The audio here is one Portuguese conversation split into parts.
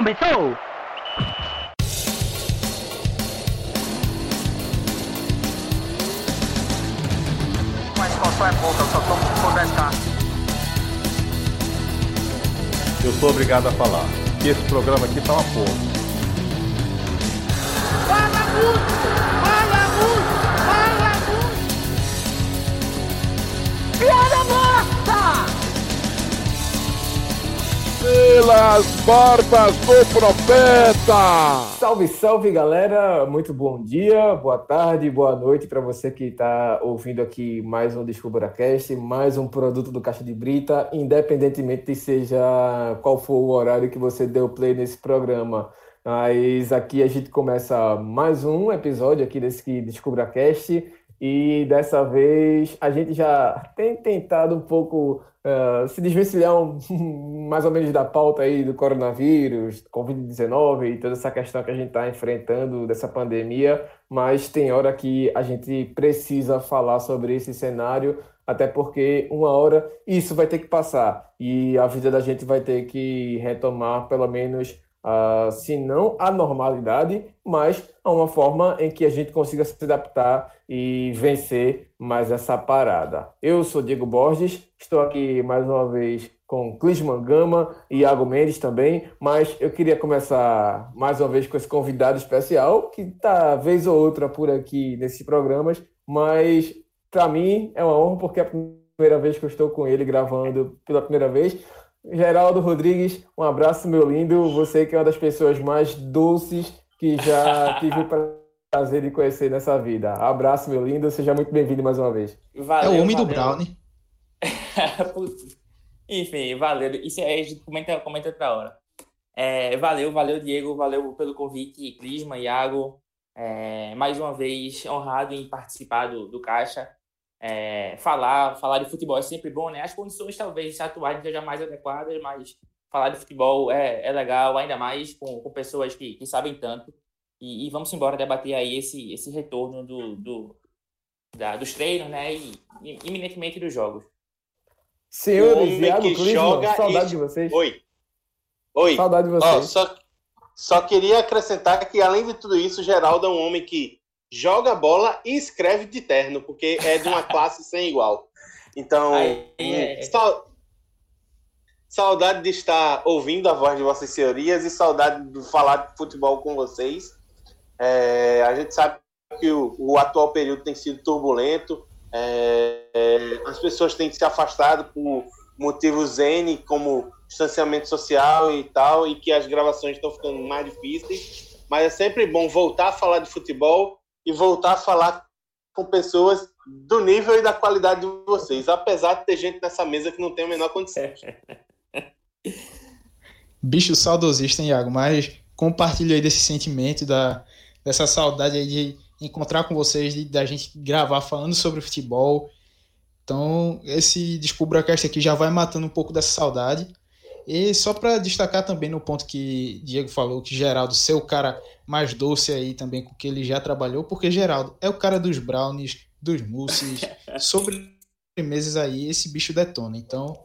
Começou! Mas qual é pouca, eu só tomo se for 10k. Eu sou obrigado a falar que esse programa aqui tá uma porra. Fala muito! Fala muito! Fala muito! Piada morta! Pelas barbas do profeta. Salve, salve galera! Muito bom dia, boa tarde, boa noite para você que está ouvindo aqui mais um DescubraCast, mais um produto do Caixa de Brita, independentemente de seja qual for o horário que você deu play nesse programa. Mas aqui a gente começa mais um episódio aqui desse DescubraCast e dessa vez a gente já tem tentado um pouco uh, se desvencilhar um, mais ou menos da pauta aí do coronavírus, Covid-19 e toda essa questão que a gente está enfrentando dessa pandemia, mas tem hora que a gente precisa falar sobre esse cenário, até porque uma hora isso vai ter que passar e a vida da gente vai ter que retomar pelo menos uh, se não a normalidade, mas a uma forma em que a gente consiga se adaptar e vencer mais essa parada. Eu sou Diego Borges, estou aqui mais uma vez com Clisman Gama e Iago Mendes também, mas eu queria começar mais uma vez com esse convidado especial, que está vez ou outra por aqui nesses programas, mas para mim é uma honra porque é a primeira vez que eu estou com ele gravando pela primeira vez. Geraldo Rodrigues, um abraço, meu lindo. Você que é uma das pessoas mais doces que já tive o prazer de conhecer nessa vida. Abraço, meu lindo. Seja muito bem-vindo mais uma vez. Valeu, é o homem valeu. do Brownie. Enfim, valeu. Isso aí a gente comenta, comenta outra hora. É, valeu, valeu, Diego. Valeu pelo convite, Clisma, Iago. É, mais uma vez, honrado em participar do, do Caixa. É, falar, falar de futebol é sempre bom, né? As condições talvez atuais sejam mais adequadas, mas falar de futebol é, é legal, ainda mais com, com pessoas que, que sabem tanto. E, e, vamos embora debater aí esse, esse retorno do, do da, dos treinos, né? E, e iminentemente dos jogos. Senhores, Iago Clisman, joga saudade e- de vocês. Oi. Oi. Saudade de vocês. só, só queria acrescentar que, além de tudo isso, o Geraldo é um homem que joga bola e escreve de terno, porque é de uma classe sem igual. Então, Aí, é. sau- saudade de estar ouvindo a voz de vossas senhorias e saudade de falar de futebol com vocês. É, a gente sabe que o, o atual período tem sido turbulento, é, é, as pessoas têm se afastado por motivos N, como distanciamento social e tal, e que as gravações estão ficando mais difíceis. Mas é sempre bom voltar a falar de futebol e voltar a falar com pessoas do nível e da qualidade de vocês, apesar de ter gente nessa mesa que não tem a menor condição. Bicho saudosista, hein, Iago? Mas compartilho aí desse sentimento, da, dessa saudade aí de encontrar com vocês, de, da gente gravar falando sobre futebol. Então, esse DescubraCast aqui já vai matando um pouco dessa saudade. E só para destacar também no ponto que Diego falou, que Geraldo ser o cara mais doce aí também com que ele já trabalhou, porque Geraldo é o cara dos brownies, dos mousses, sobremesas aí, esse bicho detona. Então,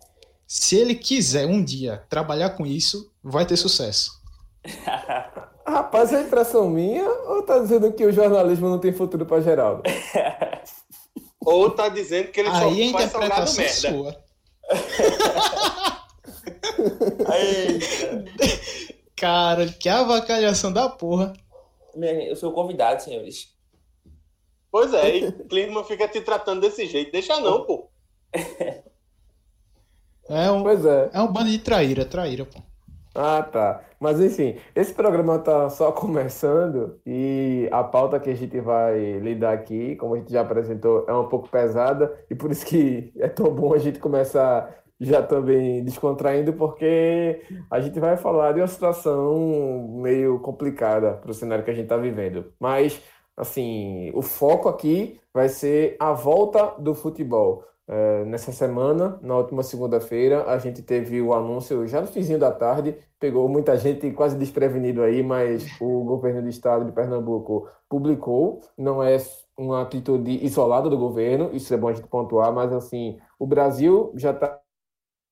se ele quiser um dia trabalhar com isso, vai ter sucesso. Rapaz, é impressão minha ou tá dizendo que o jornalismo não tem futuro para Geraldo? Ou tá dizendo que ele Aí só faz interpretação salgado merda. sua. Cara, que avacalhação da porra. Eu sou o convidado, senhores. Pois é, e Klinsmann fica te tratando desse jeito. Deixa não, pô. É um, Pois é. é um bando de traíra, traíra, pô. Ah, tá. Mas enfim, esse programa tá só começando e a pauta que a gente vai lidar aqui, como a gente já apresentou, é um pouco pesada e por isso que é tão bom a gente começar já também descontraindo, porque a gente vai falar de uma situação meio complicada para o cenário que a gente está vivendo. Mas, assim, o foco aqui vai ser a volta do futebol. É, nessa semana, na última segunda-feira, a gente teve o anúncio já no finzinho da tarde, pegou muita gente quase desprevenido aí, mas o governo do estado de Pernambuco publicou, não é uma atitude isolada do governo, isso é bom a gente pontuar, mas assim, o Brasil já está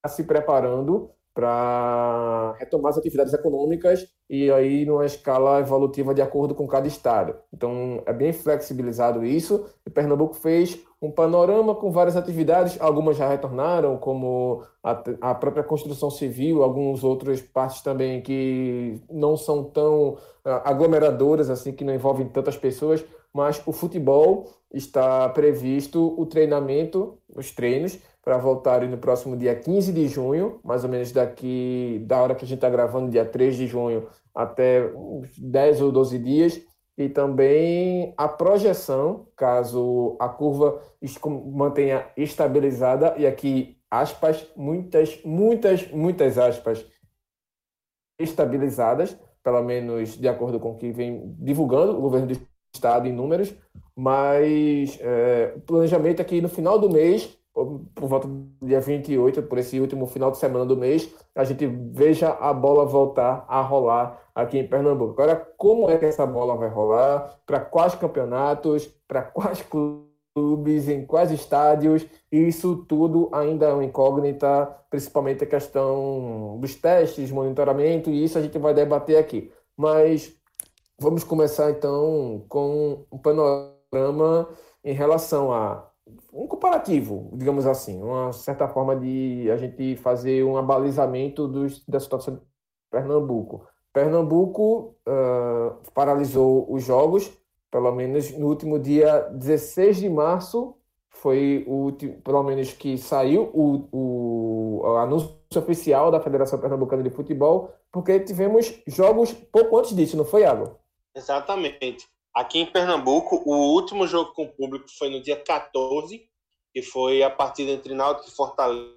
se preparando para retomar as atividades econômicas e aí numa escala evolutiva de acordo com cada estado. Então é bem flexibilizado isso. E Pernambuco fez um panorama com várias atividades, algumas já retornaram, como a, a própria construção civil, algumas outras partes também que não são tão ah, aglomeradoras assim, que não envolvem tantas pessoas, mas o futebol está previsto o treinamento, os treinos para voltarem no próximo dia 15 de junho, mais ou menos daqui da hora que a gente está gravando, dia 3 de junho, até uns 10 ou 12 dias. E também a projeção, caso a curva mantenha estabilizada, e aqui aspas, muitas, muitas, muitas aspas, estabilizadas, pelo menos de acordo com o que vem divulgando o governo do estado em números, mas é, o planejamento é que no final do mês por volta do dia 28, por esse último final de semana do mês, a gente veja a bola voltar a rolar aqui em Pernambuco. Agora, como é que essa bola vai rolar? Para quais campeonatos? Para quais clubes? Em quais estádios? Isso tudo ainda é uma incógnita, principalmente a questão dos testes, monitoramento, e isso a gente vai debater aqui. Mas vamos começar então com um panorama em relação a um comparativo, digamos assim, uma certa forma de a gente fazer um abalizamento dos, da situação de Pernambuco. Pernambuco uh, paralisou os jogos, pelo menos no último dia 16 de março, foi o último, pelo menos que saiu o, o, o anúncio oficial da Federação Pernambucana de Futebol, porque tivemos jogos pouco antes disso, não foi, Água? Exatamente. Aqui em Pernambuco, o último jogo com o público foi no dia 14, que foi a partida entre Náutico e Fortaleza,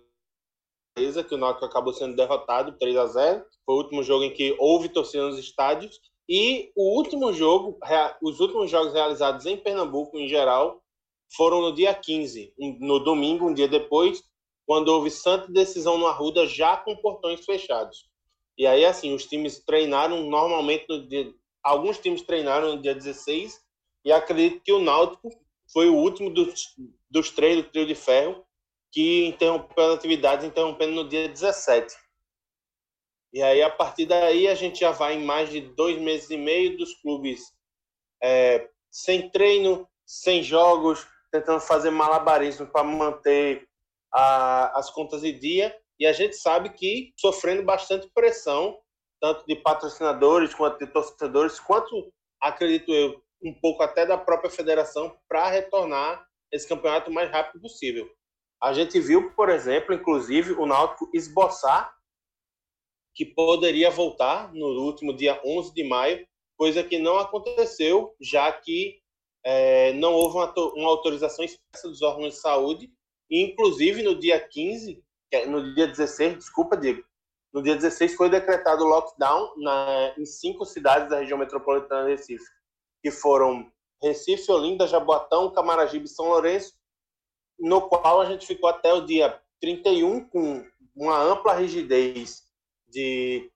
que o Náutico acabou sendo derrotado 3 a 0. Foi o último jogo em que houve torcida nos estádios. E o último jogo, os últimos jogos realizados em Pernambuco, em geral, foram no dia 15, no domingo, um dia depois, quando houve santa decisão no Arruda, já com portões fechados. E aí, assim, os times treinaram normalmente no dia, alguns times treinaram no dia 16 e acredito que o Náutico foi o último dos, dos três do trio de ferro que interrompeu as atividades, interrompendo no dia 17. E aí, a partir daí, a gente já vai em mais de dois meses e meio dos clubes é, sem treino, sem jogos, tentando fazer malabarismo para manter a, as contas em dia. E a gente sabe que sofrendo bastante pressão tanto de patrocinadores quanto de torcedores, quanto, acredito eu, um pouco até da própria federação para retornar esse campeonato o mais rápido possível. A gente viu, por exemplo, inclusive, o Náutico esboçar que poderia voltar no último dia 11 de maio, coisa que não aconteceu, já que é, não houve uma, uma, autorização expressa dos órgãos de saúde, e inclusive no dia 15, é, no dia 16, desculpa, Diego, no dia 16 foi decretado lockdown na, em cinco cidades da região metropolitana de Recife, que foram Recife, Olinda, Jaboatão, Camaragibe e São Lourenço, no qual a gente ficou até o dia 31 com uma ampla rigidez de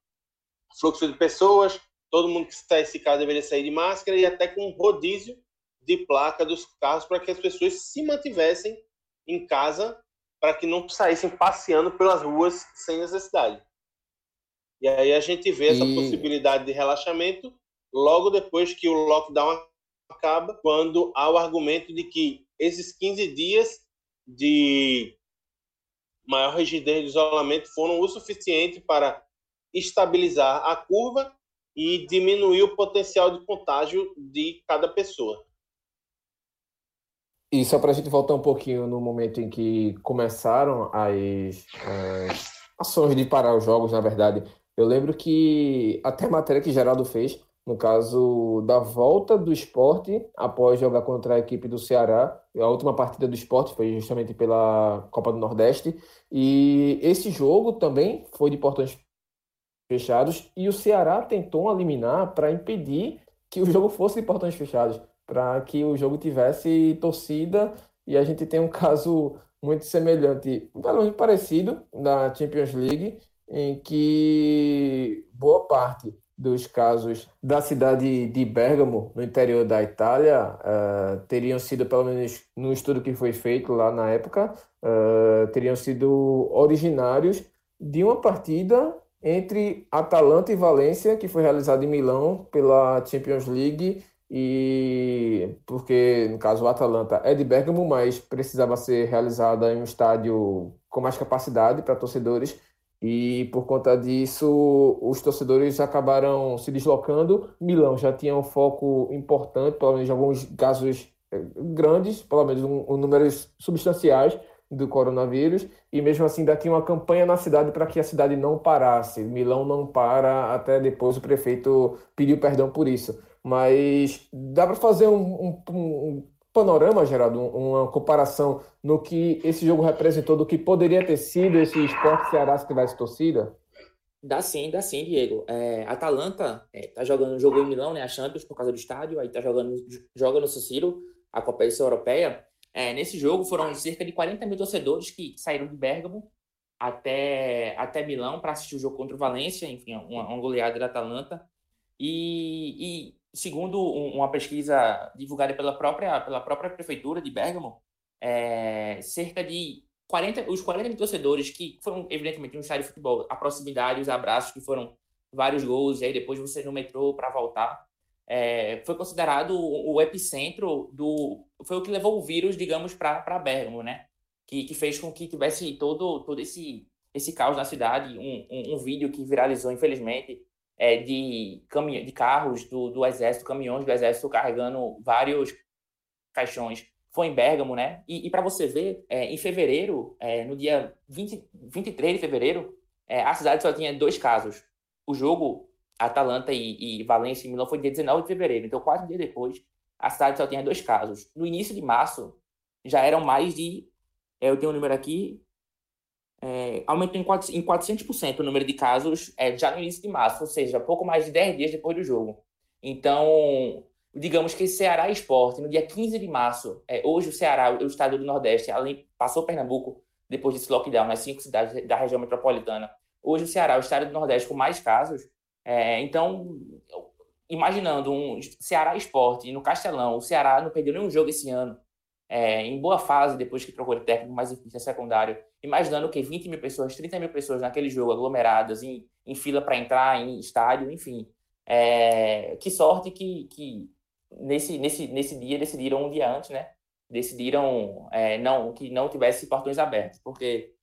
fluxo de pessoas, todo mundo que saísse de casa deveria sair de máscara e até com um rodízio de placa dos carros para que as pessoas se mantivessem em casa para que não saíssem passeando pelas ruas sem necessidade. E aí a gente vê essa e... possibilidade de relaxamento logo depois que o lockdown acaba, quando há o argumento de que esses 15 dias de maior rigidez de isolamento foram o suficiente para estabilizar a curva e diminuir o potencial de contágio de cada pessoa. E só para a gente voltar um pouquinho no momento em que começaram as, as ações de parar os jogos, na verdade, eu lembro que até a matéria que Geraldo fez, no caso da volta do esporte após jogar contra a equipe do Ceará, a última partida do esporte foi justamente pela Copa do Nordeste, e esse jogo também foi de portões fechados, e o Ceará tentou eliminar para impedir que o jogo fosse de portões fechados, para que o jogo tivesse torcida, e a gente tem um caso muito semelhante, um parecido na Champions League, em que boa parte dos casos da cidade de Bergamo, no interior da Itália, uh, teriam sido, pelo menos no estudo que foi feito lá na época, uh, teriam sido originários de uma partida entre Atalanta e Valência, que foi realizada em Milão pela Champions League, e porque, no caso, o Atalanta é de Bergamo, mas precisava ser realizada em um estádio com mais capacidade para torcedores, e por conta disso, os torcedores acabaram se deslocando. Milão já tinha um foco importante, pelo menos em alguns casos eh, grandes, pelo menos um, um números substanciais do coronavírus, e mesmo assim tinha uma campanha na cidade para que a cidade não parasse. Milão não para, até depois o prefeito pediu perdão por isso. Mas dá para fazer um, um, um, panorama, Geraldo, uma comparação no que esse jogo representou, do que poderia ter sido esse esporte Ceará se tivesse torcida? Dá sim, dá sim, Diego. É, Atalanta é, tá jogando, jogou em Milão, né, a Champions, por causa do estádio, aí tá jogando, joga no Ciciro, a competição europeia. É, nesse jogo foram cerca de 40 mil torcedores que saíram de Bergamo até, até Milão para assistir o jogo contra o Valência, enfim, uma, uma goleada da Atalanta. E, e segundo uma pesquisa divulgada pela própria, pela própria prefeitura de Bergamo, é, cerca de 40, os 40 mil torcedores que foram, evidentemente, no estádio de futebol, a proximidade, os abraços, que foram vários gols, e aí depois você no metrô para voltar, é, foi considerado o, epicentro do. Foi o que levou o vírus, digamos, para Bergamo, né? Que, que fez com que tivesse todo, todo esse, esse caos na cidade. Um, um, um vídeo que viralizou, infelizmente, é, de, de carros do, do exército, caminhões do exército carregando vários caixões. Foi em Bergamo, né? E, e para você ver, é, em fevereiro, é, no dia 20, 23 de fevereiro, é, a cidade só tinha dois casos. O jogo Atalanta e, e Valência e Milão foi dia 19 de fevereiro, então quatro dias depois, a cidade só tinha dois casos. No início de março, já eram mais de. É, eu tenho um número aqui, é, aumentou em, 400% o número de casos é, já no início de março, ou seja, pouco mais de 10 dias depois do jogo. Então, digamos que Ceará Esporte, no dia 15 de março, é, hoje o Ceará, o estado do Nordeste, além, passou Pernambuco depois desse lockdown nas cinco cidades da região metropolitana. Hoje o Ceará, o estado do Nordeste com mais casos. É, então, imaginando um Ceará Esporte no Castelão, o Ceará não perdeu nenhum jogo esse ano é, em boa fase, depois que trocou de técnico, mas enfim, é secundário, imaginando que 20 mil pessoas, 30 mil pessoas naquele jogo, aglomeradas, em, em fila para entrar, em estádio, enfim. É, que sorte que, que nesse, nesse, nesse dia decidiram, um dia antes, né? Decidiram é, não, que não tivesse portões abertos, porque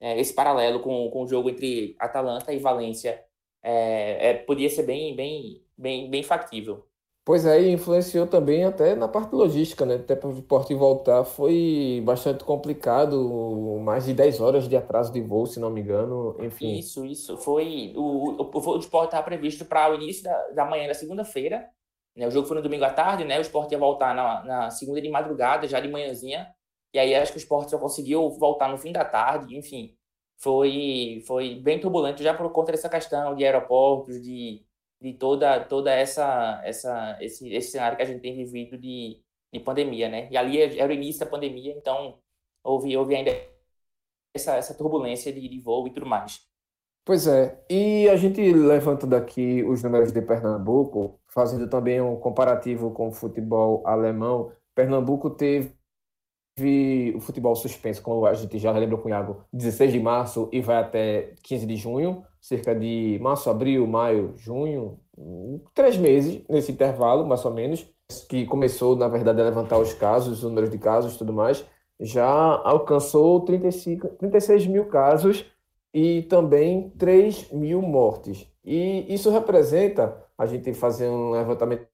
é, esse paralelo com, com o jogo entre Atalanta e Valência é, é, podia ser bem, bem, bem, bem factível. Pois é, influenciou também até na parte logística, né? Até para o esporte voltar foi bastante complicado, mais de 10 horas de atraso de voo, se não me engano, enfim. Isso, isso. Foi. O, o, o voo do esporte estava previsto para o início da, da manhã da segunda-feira. Né? O jogo foi no domingo à tarde, né? O esporte ia voltar na, na segunda de madrugada, já de manhãzinha. E aí acho que o esporte só conseguiu voltar no fim da tarde, enfim. Foi, foi bem turbulento já por conta dessa questão de aeroportos, de de toda toda essa essa esse, esse cenário que a gente tem vivido de, de pandemia, né? E ali era o início da pandemia, então houve houve ainda essa, essa turbulência de, de voo e tudo mais. Pois é, e a gente levanta daqui os números de Pernambuco, fazendo também um comparativo com o futebol alemão. Pernambuco teve o futebol suspenso, como a gente já lembrou com o Iago, 16 de março e vai até 15 de junho cerca de março, abril, maio, junho, três meses nesse intervalo, mais ou menos, que começou, na verdade, a levantar os casos, os números de casos e tudo mais, já alcançou 35, 36 mil casos e também 3 mil mortes. E isso representa, a gente fazer um levantamento,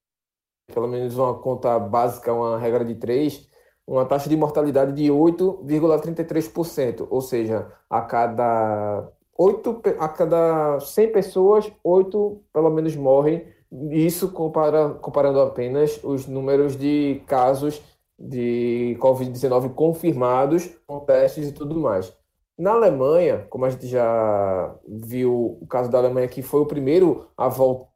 pelo menos uma conta básica, uma regra de três, uma taxa de mortalidade de 8,33%, ou seja, a cada oito a cada 100 pessoas, oito pelo menos morrem. Isso compara, comparando apenas os números de casos de Covid-19 confirmados com testes e tudo mais. Na Alemanha, como a gente já viu o caso da Alemanha, que foi o primeiro a voltar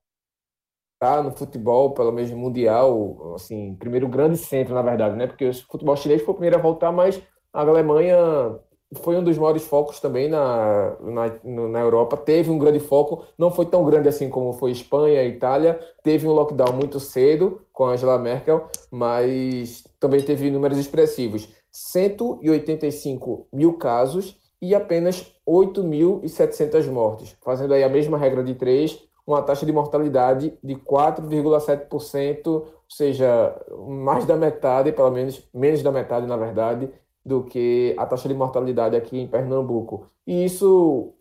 no futebol, pelo menos mundial, assim, primeiro grande centro, na verdade, né? Porque o futebol chinês foi o primeiro a voltar, mas a Alemanha foi um dos maiores focos também na, na, na Europa. Teve um grande foco, não foi tão grande assim como foi Espanha e Itália. Teve um lockdown muito cedo com Angela Merkel, mas também teve números expressivos: 185 mil casos e apenas 8.700 mortes, fazendo aí a mesma regra de 3, uma taxa de mortalidade de 4,7%, ou seja, mais da metade, pelo menos menos da metade, na verdade, do que a taxa de mortalidade aqui em Pernambuco. E isso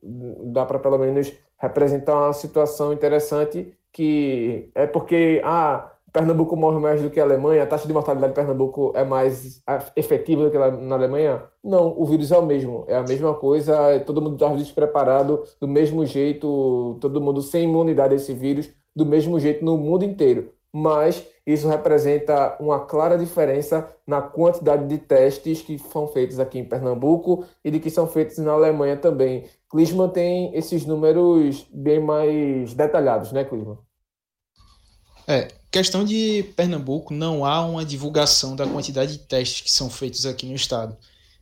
dá para pelo menos representar uma situação interessante que é porque ah, Pernambuco morre mais do que a Alemanha, a taxa de mortalidade de Pernambuco é mais efetiva do que na Alemanha? Não, o vírus é o mesmo, é a mesma coisa, todo mundo está despreparado do mesmo jeito, todo mundo sem imunidade a esse vírus, do mesmo jeito no mundo inteiro. Mas isso representa uma clara diferença na quantidade de testes que são feitos aqui em Pernambuco e de que são feitos na Alemanha também. Clisman tem esses números bem mais detalhados, né, Clisman? É, questão de Pernambuco, não há uma divulgação da quantidade de testes que são feitos aqui no estado.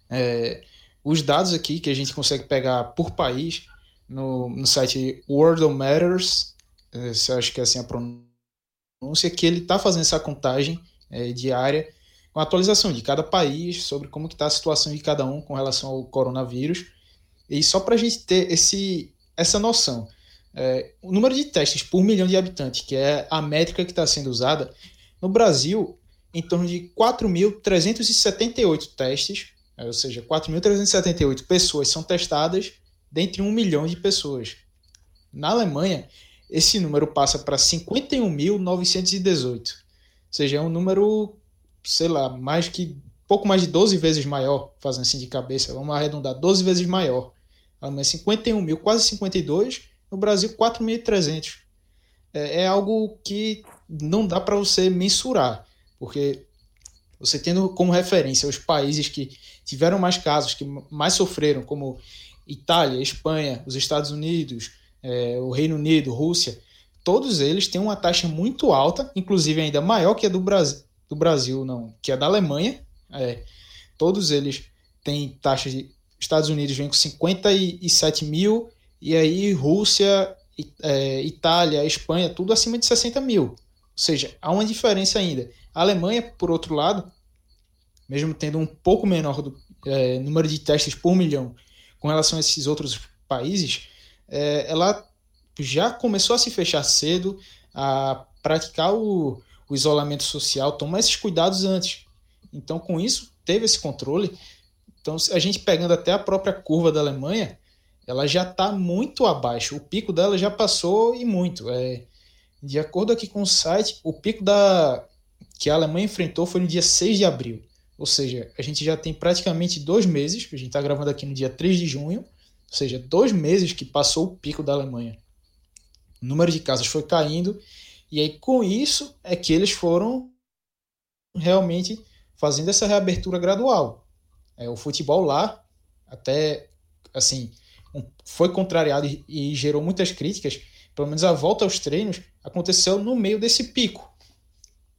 É, os dados aqui que a gente consegue pegar por país no, no site World Matters, é, se acho que é assim a pronúncia, que ele está fazendo essa contagem é, diária com atualização de cada país sobre como está a situação de cada um com relação ao coronavírus. E só para a gente ter esse, essa noção, é, o número de testes por milhão de habitantes, que é a métrica que está sendo usada, no Brasil, em torno de 4.378 testes, é, ou seja, 4.378 pessoas são testadas dentre um milhão de pessoas. Na Alemanha, esse número passa para 51.918, ou seja, é um número, sei lá, mais que pouco mais de 12 vezes maior, fazendo assim de cabeça, vamos arredondar, 12 vezes maior. A Alemanha 51 mil, quase 52, no Brasil 4.300. É, é algo que não dá para você mensurar, porque você tendo como referência os países que tiveram mais casos, que mais sofreram, como Itália, Espanha, os Estados Unidos, é, o Reino Unido, Rússia, todos eles têm uma taxa muito alta, inclusive ainda maior que a do Brasil, do Brasil não, que a da Alemanha. É, todos eles têm taxas de Estados Unidos vem com 57 mil e aí Rússia, é, Itália, Espanha, tudo acima de 60 mil. Ou seja, há uma diferença ainda. A Alemanha, por outro lado, mesmo tendo um pouco menor do é, número de testes por milhão com relação a esses outros países, é, ela já começou a se fechar cedo, a praticar o, o isolamento social, tomar esses cuidados antes. Então, com isso, teve esse controle. Então, a gente pegando até a própria curva da Alemanha, ela já está muito abaixo. O pico dela já passou e muito. É, de acordo aqui com o site, o pico da que a Alemanha enfrentou foi no dia 6 de abril. Ou seja, a gente já tem praticamente dois meses, a gente está gravando aqui no dia 3 de junho, ou seja, dois meses que passou o pico da Alemanha. O número de casos foi caindo, e aí com isso é que eles foram realmente fazendo essa reabertura gradual. É, o futebol lá, até assim, foi contrariado e, e gerou muitas críticas, pelo menos a volta aos treinos aconteceu no meio desse pico.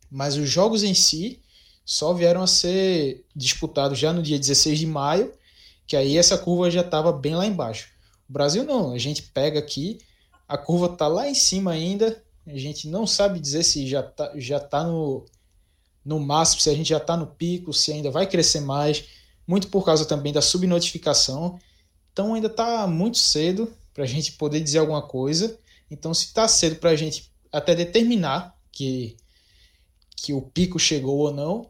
Mas os jogos em si só vieram a ser disputados já no dia 16 de maio, que aí essa curva já estava bem lá embaixo. O Brasil não, a gente pega aqui, a curva está lá em cima ainda, a gente não sabe dizer se já está já tá no, no máximo, se a gente já está no pico, se ainda vai crescer mais, muito por causa também da subnotificação. Então ainda está muito cedo para a gente poder dizer alguma coisa. Então, se está cedo para a gente até determinar que, que o pico chegou ou não,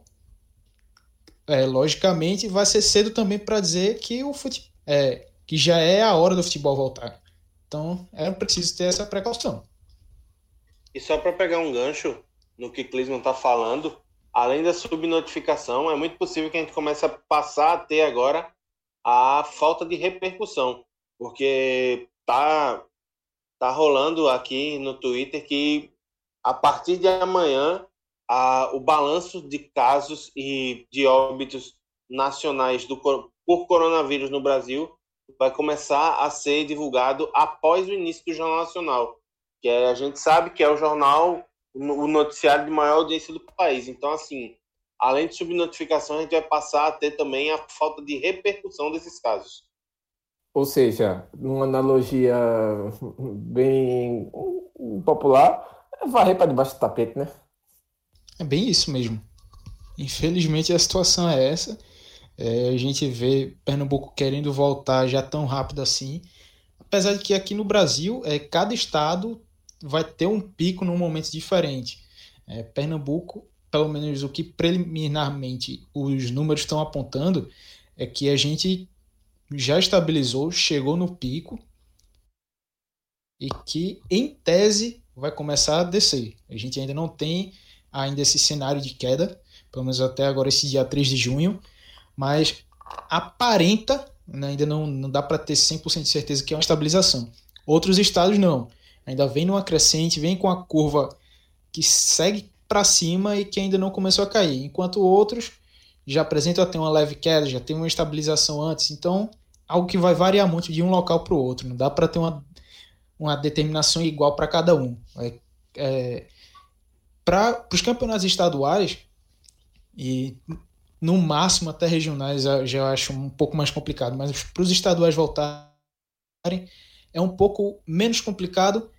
é, logicamente vai ser cedo também para dizer que o fute... é, que já é a hora do futebol voltar. Então é preciso ter essa precaução. E só para pegar um gancho no que Clisman está falando, além da subnotificação, é muito possível que a gente comece a passar a ter agora a falta de repercussão, porque tá tá rolando aqui no Twitter que a partir de amanhã a, o balanço de casos e de óbitos nacionais do, por coronavírus no Brasil vai começar a ser divulgado após o início do Jornal Nacional, que é, a gente sabe que é o jornal, o noticiário de maior audiência do país. Então, assim, além de subnotificação, a gente vai passar a ter também a falta de repercussão desses casos. Ou seja, numa analogia bem popular, é varrer para debaixo do tapete, né? É bem isso mesmo. Infelizmente a situação é essa. É, a gente vê Pernambuco querendo voltar já tão rápido assim. Apesar de que aqui no Brasil, é, cada estado vai ter um pico num momento diferente. É, Pernambuco, pelo menos o que preliminarmente os números estão apontando, é que a gente já estabilizou, chegou no pico e que, em tese, vai começar a descer. A gente ainda não tem ainda esse cenário de queda, pelo menos até agora, esse dia 3 de junho, mas aparenta, né, ainda não, não dá para ter 100% de certeza que é uma estabilização. Outros estados não, ainda vem numa crescente, vem com a curva que segue para cima e que ainda não começou a cair, enquanto outros já apresentam até uma leve queda, já tem uma estabilização antes, então algo que vai variar muito de um local para o outro, não dá para ter uma, uma determinação igual para cada um. É, é, para os campeonatos estaduais, e no máximo até regionais eu já acho um pouco mais complicado, mas para os estaduais voltarem é um pouco menos complicado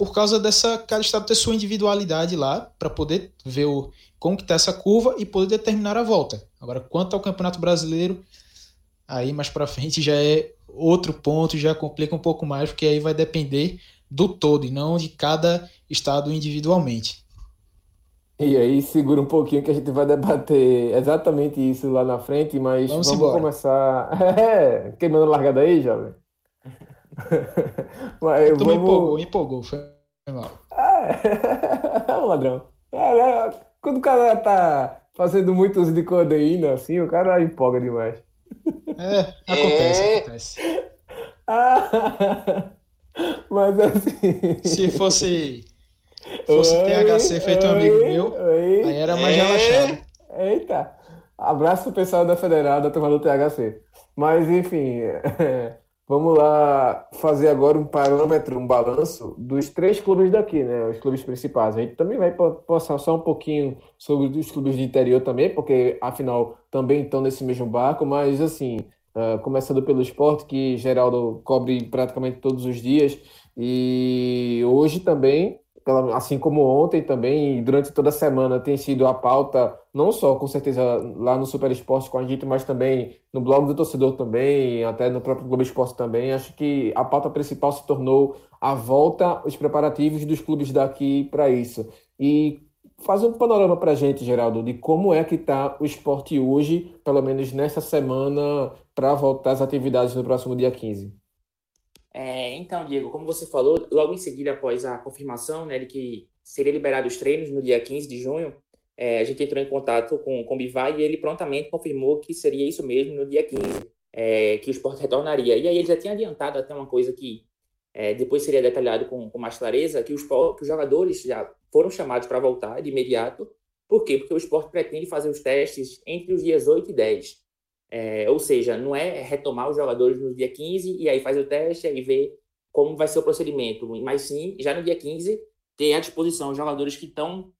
por causa dessa cada estado ter sua individualidade lá para poder ver o, como que está essa curva e poder determinar a volta. Agora, quanto ao Campeonato Brasileiro, aí mais para frente já é outro ponto, já complica um pouco mais, porque aí vai depender do todo e não de cada estado individualmente. E aí segura um pouquinho que a gente vai debater exatamente isso lá na frente, mas Vamos vamos, começar. É, queimando largada aí, jovem. Mas Tu me vamos. empolgou, empolgou, foi mal. É, o ladrão. É, é, quando o cara tá fazendo muito uso de codeína, assim, o cara empolga demais. É, acontece, É. acontece. Ah, mas assim. Se fosse, fosse Oi, THC feito um amigo oi, meu, oi. aí era mais É. relaxado. Eita! Abraço pro pessoal da Federal, da turma do THC. Mas, enfim, vamos lá fazer agora um parâmetro, um balanço dos três clubes daqui, né? Os clubes principais. A gente também vai pa- passar só um pouquinho sobre os clubes de interior também, porque, afinal, também estão nesse mesmo barco, mas, assim, ah, começando pelo esporte, que Geraldo cobre praticamente todos os dias, e hoje também assim como ontem também, e durante toda a semana tem sido a pauta, não só com certeza lá no Super Esporte com a gente, mas também no blog do torcedor também, até no próprio Globo Esporte também. Acho que a pauta principal se tornou a volta, os preparativos dos clubes daqui para isso. E faz um panorama para a gente, Geraldo, de como é que está o esporte hoje, pelo menos nessa semana, para voltar às atividades no próximo dia 15. É, então, Diego, como você falou, logo em seguida, após a confirmação né, de que seria liberado os treinos no dia 15 de junho, é, a gente entrou em contato com, com o Bivai e ele prontamente confirmou que seria isso mesmo no dia 15, é, que o esporte retornaria. E aí ele já tinha adiantado até uma coisa que é, depois seria detalhado com, com mais clareza, que os, que os jogadores já foram chamados para voltar de imediato. Por quê? Porque o esporte pretende fazer os testes entre os dias 8 e 10. É, ou seja, não é retomar os jogadores no dia 15 e aí faz o teste e vê como vai ser o procedimento, mas sim, já no dia 15, ter à disposição os jogadores que estão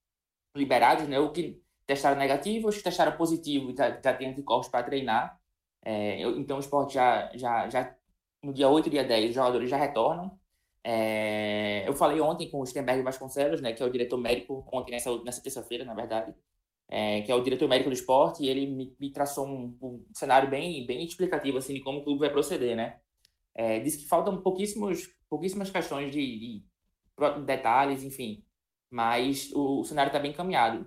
liberados, né, ou que testaram negativo, os que testaram positivo e já, já têm anticorpos para treinar. É, eu- então o esporte já, já, já, no dia 8 e dia 10, os jogadores já retornam. É, eu falei ontem com o Stenberg Vasconcelos, né, que é o diretor médico, ontem nessa, nessa terça-feira, na verdade, é, que é o diretor médico do esporte, e ele me, me traçou um, um cenário bem, bem explicativo assim, de como o clube vai proceder, né? É, disse que faltam pouquíssimos, pouquíssimas questões de, de detalhes, enfim, mas o, o cenário está bem encaminhado.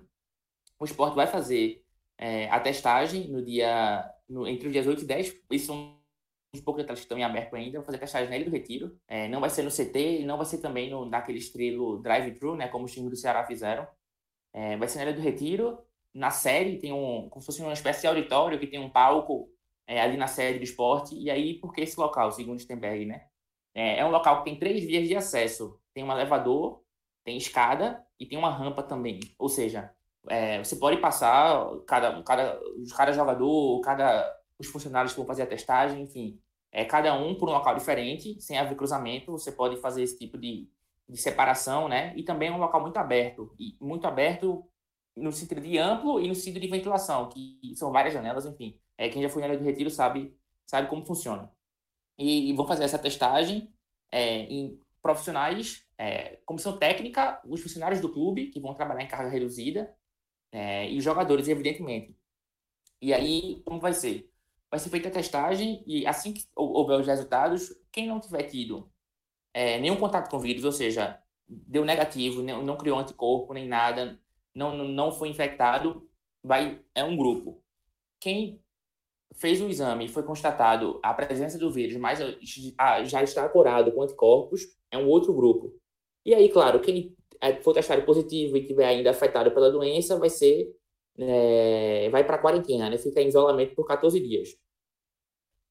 O esporte vai fazer é, a testagem no dia, no- entre os dias 8 e 10, isso são uns poucos detalhes que estão em aberto ainda, vai fazer a testagem na Ilha do Retiro, É, não vai ser no CT não vai ser também no, naquele estilo drive-thru, né, como os times do Ceará fizeram. É, vai ser na Ilha do Retiro, na série tem um, como se fosse uma espécie de auditório que tem um palco é, ali na sede do esporte. E aí, por que esse local, segundo Stenberg, né? É, é um local que tem três vias de acesso. Tem um elevador, tem escada e tem uma rampa também. Ou seja, é, você pode passar, cada, cada, cada jogador, cada, os funcionários que vão fazer a testagem, enfim, é, cada um por um local diferente, sem haver cruzamento. Você pode fazer esse tipo de, de separação, né? E também é um local muito aberto. E muito aberto no sentido de amplo e no sentido de ventilação, que são várias janelas, enfim. É, quem já foi na área do retiro sabe, sabe como funciona. E, e vou fazer essa testagem é, em profissionais, é, comissão técnica, os funcionários do clube, que vão trabalhar em carga reduzida, é, e os jogadores, evidentemente. E aí, como vai ser? vai ser feita a testagem e assim que houver os resultados, quem não tiver tido é, nenhum contato com vírus, ou seja, deu negativo, não criou anticorpo nem nada, não, não foi infectado, vai é um grupo. Quem fez o exame e foi constatado a presença do vírus, mas já está curado com anticorpos, é um outro grupo. E aí, claro, quem é, for testado positivo e tiver ainda afetado pela doença, vai ser é, vai para quarentena, né? fica em isolamento por 14 dias.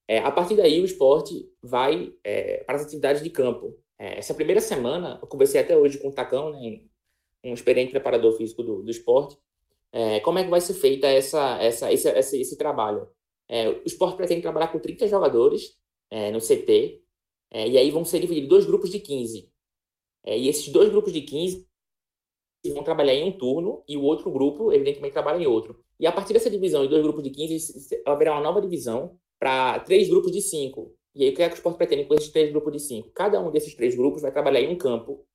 É, a partir daí, o esporte vai é, para as atividades de campo. É, essa primeira semana, eu conversei até hoje com o Tacão, né, um experiente preparador físico do, do esporte, é, como é que vai ser feita essa, essa, esse, esse, esse trabalho. É, o esporte pretende trabalhar com 30 jogadores no CT, e aí vão ser divididos dois grupos de 15. e esses dois grupos de 15 vão trabalhar em um turno e o outro grupo, evidentemente, trabalha em outro. E a partir dessa divisão de dois grupos de 15, haverá uma nova divisão para três grupos de cinco. E aí, o que é que o esporte pretende com esses três grupos de cinco? Cada um desses três grupos vai trabalhar em um campo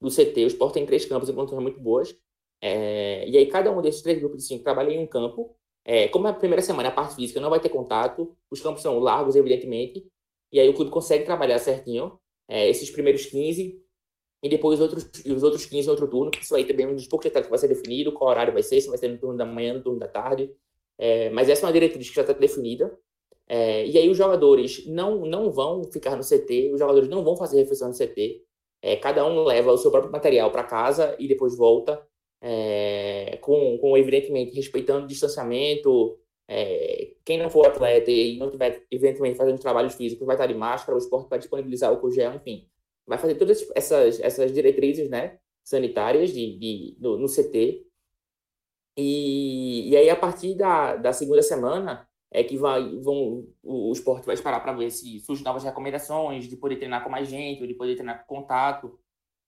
do CT. O esporte tem três campos em condições muito boas. É, e aí, cada um desses três grupos de cinco trabalha em um campo. É, como é a primeira semana, a parte física não vai ter contato, os campos são largos, evidentemente. E aí, o clube consegue trabalhar certinho é, esses primeiros 15 e depois os outros, os outros 15 em outro turno, isso aí também é um dos poucos detalhes que vai ser definido, qual horário vai ser, se vai ser no turno da manhã, no turno da tarde. É, mas essa é uma diretriz que já está definida. É, e aí os jogadores não, não vão ficar no CT, os jogadores não vão fazer refeição no CT. É, cada um leva o seu próprio material para casa e depois volta, é, com, com, evidentemente respeitando o distanciamento. É, quem não for atleta e não tiver eventualmente fazendo trabalhos físicos vai estar de máscara, o esporte vai disponibilizar o gel, enfim. Vai fazer todas essas, essas diretrizes né, sanitárias de, de, no, no CT. E, e aí, a partir da, da segunda semana, é que vai, vão, o, o esporte vai esperar para ver se surgem novas recomendações, de poder treinar com mais gente, ou de poder treinar com contato.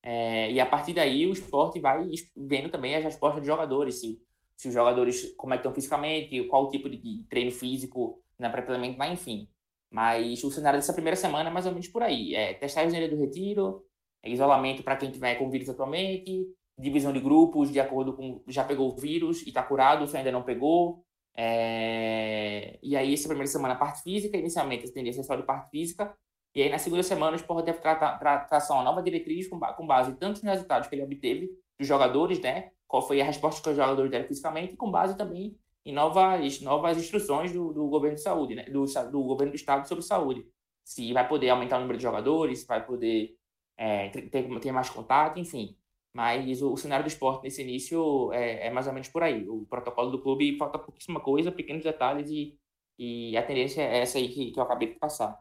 É, e a partir daí o esporte vai vendo também as respostas dos jogadores, se, se os jogadores como é que estão fisicamente, qual tipo de, treino físico né, para implementar, enfim. Mas o cenário dessa primeira semana é mais ou menos por aí. É testagem na ilha do retiro, é isolamento para quem tiver com vírus atualmente, divisão de grupos de acordo com já pegou o vírus e está curado, se ainda não pegou, é... E aí, essa primeira semana, parte física, inicialmente a tendência é só de parte física, e aí na segunda semana o esporte deve tratar, tra traçar uma nova diretriz com, com base tanto nos resultados que ele obteve dos jogadores, né? Qual foi a resposta que os jogadores deram fisicamente, e com base também em novas, novas instruções do, do governo de saúde, né? Do, do governo do estado sobre saúde. Se vai poder aumentar o número de jogadores, se vai poder é, ter, ter mais contato, enfim. Mas o, o, cenário do esporte nesse início é, é, mais ou menos por aí. O protocolo do clube falta pouquíssima coisa, pequenos detalhes e, e a tendência é essa aí que, que eu acabei de passar.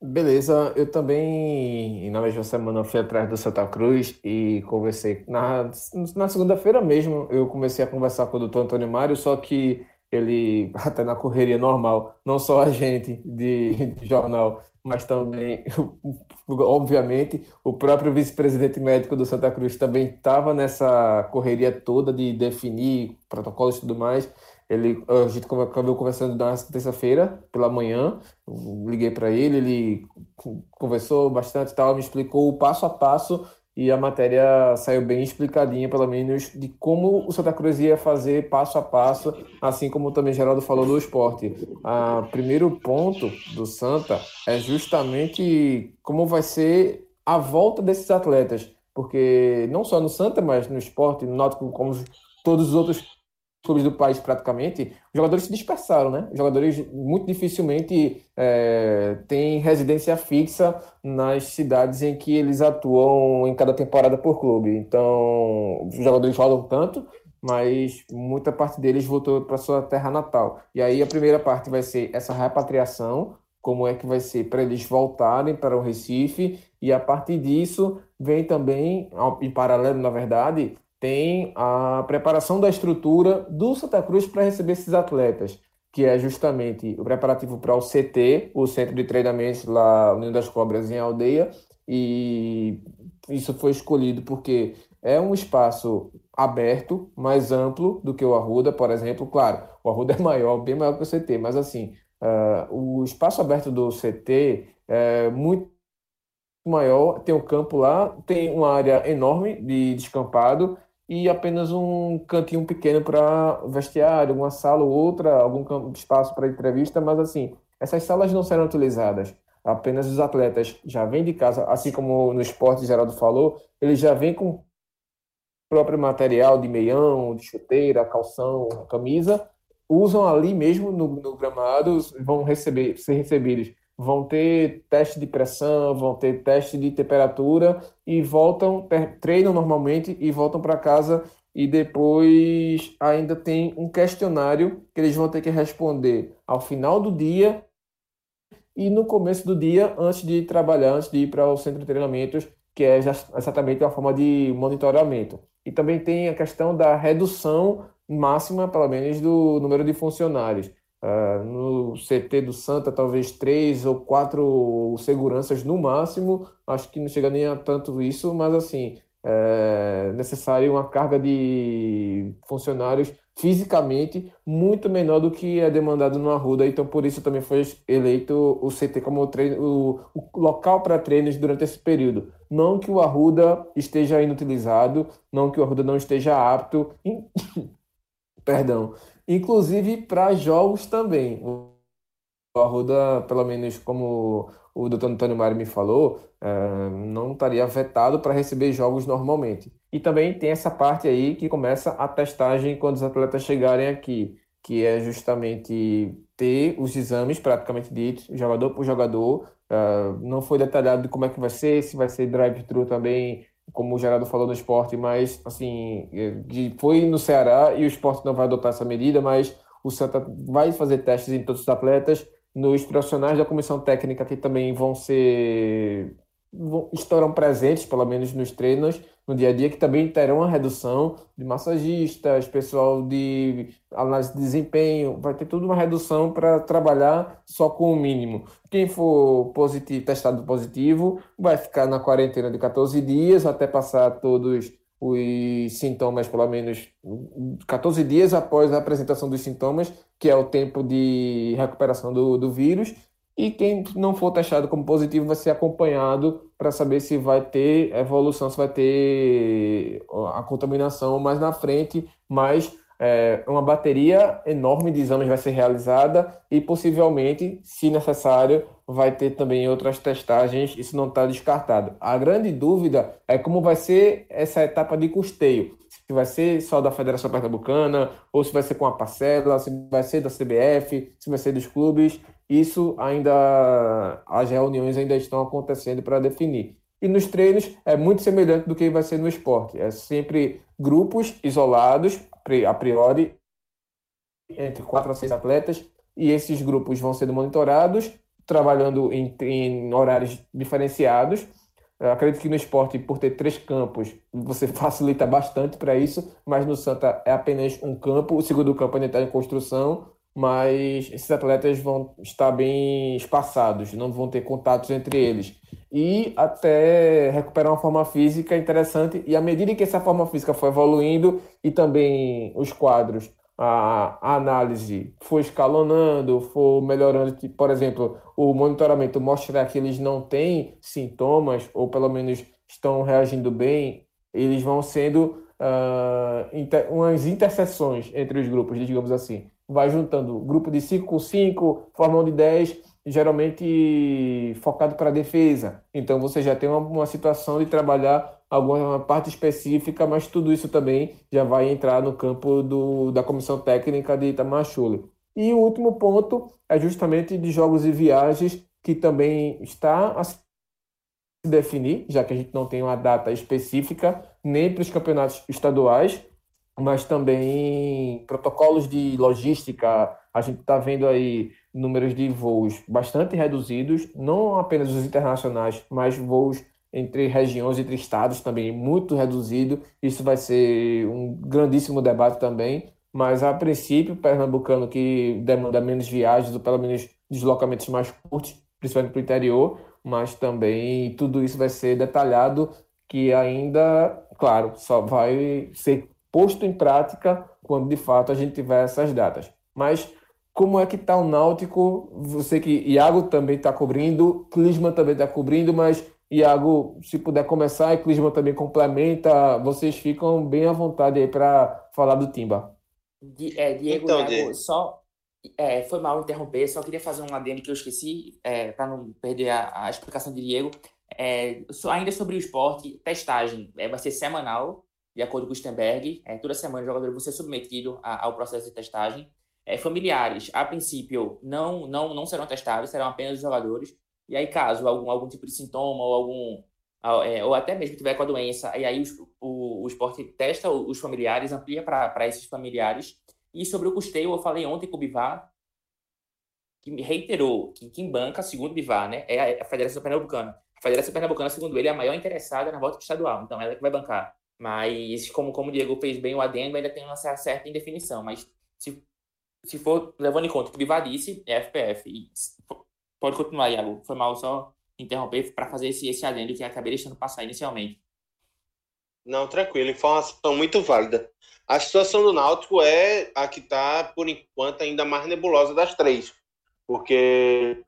Beleza, eu também, na mesma semana, fui atrás do Santa Cruz e conversei. Na, na segunda-feira mesmo, eu comecei a conversar com o doutor Antônio Mário, só que ele, até na correria normal, não só a gente de, de jornal, mas também, obviamente, o próprio vice-presidente médico do Santa Cruz também estava nessa correria toda de definir protocolos e tudo mais. Ele, a gente acabou conversando na terça-feira pela manhã, liguei para ele, ele conversou bastante, tal, me explicou o passo a passo e a matéria saiu bem explicadinha, pelo menos, de como o Santa Cruz ia fazer passo a passo, assim como também Geraldo falou do esporte. O primeiro ponto do Santa é justamente como vai ser a volta desses atletas, porque não só no Santa, mas no esporte, no Náutico, como todos os outros clubes do país praticamente, os jogadores se dispersaram, né? Os jogadores muito dificilmente é, têm residência fixa nas cidades em que eles atuam em cada temporada por clube. Então, os jogadores rodam tanto, mas muita parte deles voltou para sua terra natal. E aí a primeira parte vai ser essa repatriação, como é que vai ser para eles voltarem para o Recife, e a partir disso vem também, em paralelo, na verdade, tem a preparação da estrutura do Santa Cruz para receber esses atletas, que é justamente o preparativo para o CT, o Centro de Treinamentos lá União das Cobras em Aldeia, e isso foi escolhido porque é um espaço aberto, mais amplo do que o Arruda, por exemplo. Claro, o Arruda é maior, bem maior que o CT, mas assim, uh, o espaço aberto do CT é muito maior, tem um campo lá, tem uma área enorme de descampado, e apenas um cantinho pequeno para vestiário, uma sala ou outra, algum espaço para entrevista, mas assim, essas salas não serão utilizadas. Apenas os atletas já vêm de casa, assim como no esporte Geraldo falou, eles já vêm com próprio material de meião, de chuteira, calção, camisa, usam ali mesmo no, no gramado, vão receber, ser recebidos vão ter teste de pressão, vão ter teste de temperatura e voltam, treinam normalmente e voltam para casa e depois ainda tem um questionário que eles vão ter que responder ao final do dia e no começo do dia antes de trabalhar, antes de ir para o centro de treinamentos, que é exatamente uma forma de monitoramento. E também tem a questão da redução máxima, pelo menos, do número de funcionários. Uh, no CT do Santa, talvez três ou quatro seguranças no máximo. Acho que não chega nem a tanto isso, mas assim, é necessário uma carga de funcionários fisicamente muito menor do que é demandado no Arruda. Então, por isso também foi eleito o CT como o, treino, o, o local para treinos durante esse período. Não que o Arruda esteja inutilizado, não que o Arruda não esteja apto. Perdão, inclusive para jogos também. O Arruda, pelo menos como o doutor Antônio Mário me falou, é, não estaria vetado para receber jogos normalmente. E também tem essa parte aí que começa a testagem quando os atletas chegarem aqui, que é justamente ter os exames praticamente ditos, jogador por jogador. É, não foi detalhado de como é que vai ser, se vai ser drive-thru também, como o Gerardo falou no esporte, mas assim, é, foi no Ceará e o esporte não vai adotar essa medida, mas o Santa vai fazer testes em todos os atletas, nos profissionais da comissão técnica que também vão ser vão, estarão presentes, pelo menos nos treinos, no dia a dia, que também terão uma redução de massagistas, pessoal de análise de desempenho, vai ter tudo uma redução para trabalhar só com o mínimo. Quem for positivo, testado positivo vai ficar na quarentena de 14 dias até passar todos os sintomas, pelo menos 14 dias após a apresentação dos sintomas, que é o tempo de recuperação do, do vírus, e quem não for testado como positivo vai ser acompanhado para saber se vai ter evolução, se vai ter a contaminação mais na frente, mas é, uma bateria enorme de exames vai ser realizada e possivelmente, se necessário, vai ter também outras testagens, isso não está descartado. A grande dúvida é como vai ser essa etapa de custeio. Se vai ser só da Federação Pernambucana, ou se vai ser com a parcela, se vai ser da CBF, se vai ser dos clubes. Isso ainda, as reuniões ainda estão acontecendo para definir. E nos treinos é muito semelhante do que vai ser no esporte. É sempre grupos isolados, a priori, entre quatro a seis atletas, e esses grupos vão sendo monitorados, trabalhando em, em horários diferenciados. Eu acredito que no esporte, por ter três campos, você facilita bastante para isso, mas no Santa é apenas um campo, o segundo campo ainda está em construção, mas esses atletas vão estar bem espaçados, não vão ter contatos entre eles. E até recuperar uma forma física interessante, e à medida que essa forma física for evoluindo e também os quadros, a, análise for escalonando, for melhorando, por exemplo, o monitoramento mostrar que eles não têm sintomas, ou pelo menos estão reagindo bem, eles vão sendo uh, inter, umas interseções entre os grupos, digamos assim vai juntando grupo de 5 com 5, formam de 10, geralmente focado para a defesa. Então você já tem uma, uma, situação de trabalhar alguma parte específica, mas tudo isso também já vai entrar no campo do, da comissão técnica de Itamachule. E o último ponto é justamente de jogos e viagens, que também está a se definir, já que a gente não tem uma data específica, nem para os campeonatos estaduais, mas também protocolos de logística. A gente está vendo aí números de voos bastante reduzidos, não apenas os internacionais, mas voos entre regiões, entre estados também muito reduzido. Isso vai ser um grandíssimo debate também. Mas a princípio, pernambucano que demanda menos viagens, ou pelo menos deslocamentos mais curtos, principalmente para o interior, mas também tudo isso vai ser detalhado, que ainda, claro, só vai ser posto em prática quando de fato a gente tiver essas datas. Mas como é que está o Náutico? Você que Iago também está cobrindo, Clisman também está cobrindo, mas Iago, se puder começar, e Clisman também complementa, vocês ficam bem à vontade aí para falar do Timba. Di- é, Diego, Então, Iago, Diego. só é, foi mal interromper, só queria fazer um adendo que eu esqueci, para não perder a, a explicação de Diego. É, só- ainda sobre o esporte, testagem é, vai ser semanal, de acordo com o Stenberg. É, toda semana o jogador vai ser submetido a- ao processo de testagem. É, familiares, a princípio, não, não, não serão testados, serão apenas os jogadores. E aí, caso algum, algum tipo de sintoma ou algum é, ou até mesmo tiver com a doença, e aí os- o, o esporte testa os familiares, amplia para esses familiares. E sobre o custeio, eu falei ontem com o Bivar, que me reiterou que quem banca, segundo o Bivar, né, é a, a Federação Pernambucana. A Federação Pernambucana, segundo ele, é a maior interessada na volta estadual, então ela é que vai bancar. Mas, como, como o Diego fez bem o adendo, ainda tem uma cer- certa indefinição. Mas, se, se for levando em conta que o disse, é FPF. E, pode continuar, Iago. Foi mal só interromper para fazer esse, esse adendo que acabei deixando passar inicialmente. Não, tranquilo, informação muito válida. A situação do Náutico é a que está, por enquanto, ainda mais nebulosa das três. Porque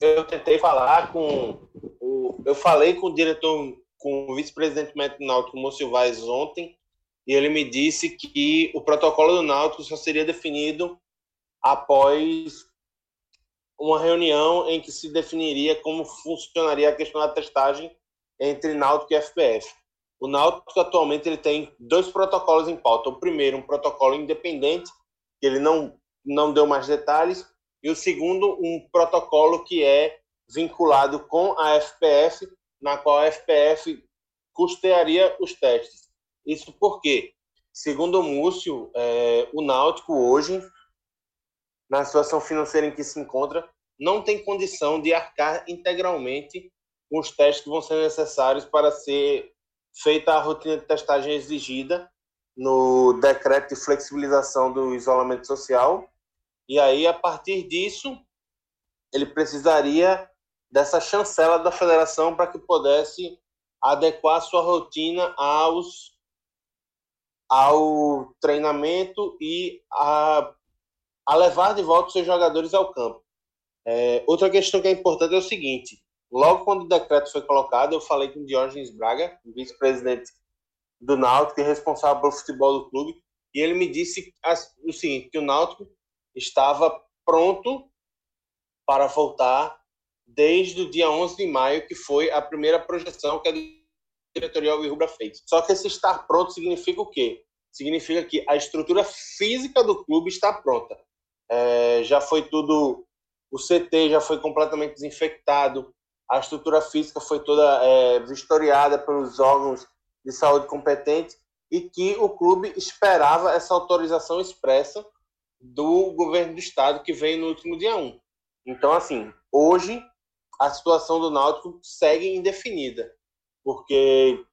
eu tentei falar com o. Eu falei com o diretor, com o vice-presidente do Náutico, Môncio Vaz, ontem, e ele me disse que o protocolo do Náutico só seria definido após uma reunião em que se definiria como funcionaria a questão da testagem entre Náutico e FPF. O Náutico atualmente ele tem dois protocolos em pauta. O primeiro, um protocolo independente, que ele não, não deu mais detalhes, e o segundo, um protocolo que é vinculado com a FPF, na qual a FPF custearia os testes. Isso porque, segundo o Múcio, é, o Náutico hoje, na situação financeira em que se encontra, não tem condição de arcar integralmente com os testes que vão ser necessários para ser feita a rotina de testagem exigida no decreto de flexibilização do isolamento social. E aí, a partir disso, ele precisaria dessa chancela da federação para que pudesse adequar sua rotina aos ao treinamento e a, a levar de volta seus jogadores ao campo. É, outra questão que é importante é o seguinte: logo quando o decreto foi colocado, eu falei com o Diógenes Braga, vice-presidente do Náutico e responsável pelo futebol do clube, e ele me disse o seguinte, que o Náutico estava pronto para voltar desde o dia 11 de maio, que foi a primeira projeção que a diretoria Rubra fez. Só que esse estar pronto significa o quê? Significa que a estrutura física do clube está pronta. É, já foi tudo o CT já foi completamente desinfectado, a estrutura física foi toda é, vistoriada pelos órgãos de saúde competentes e que o clube esperava essa autorização expressa do governo do estado que veio no último dia 1. Então, assim, hoje a situação do Náutico segue indefinida, porque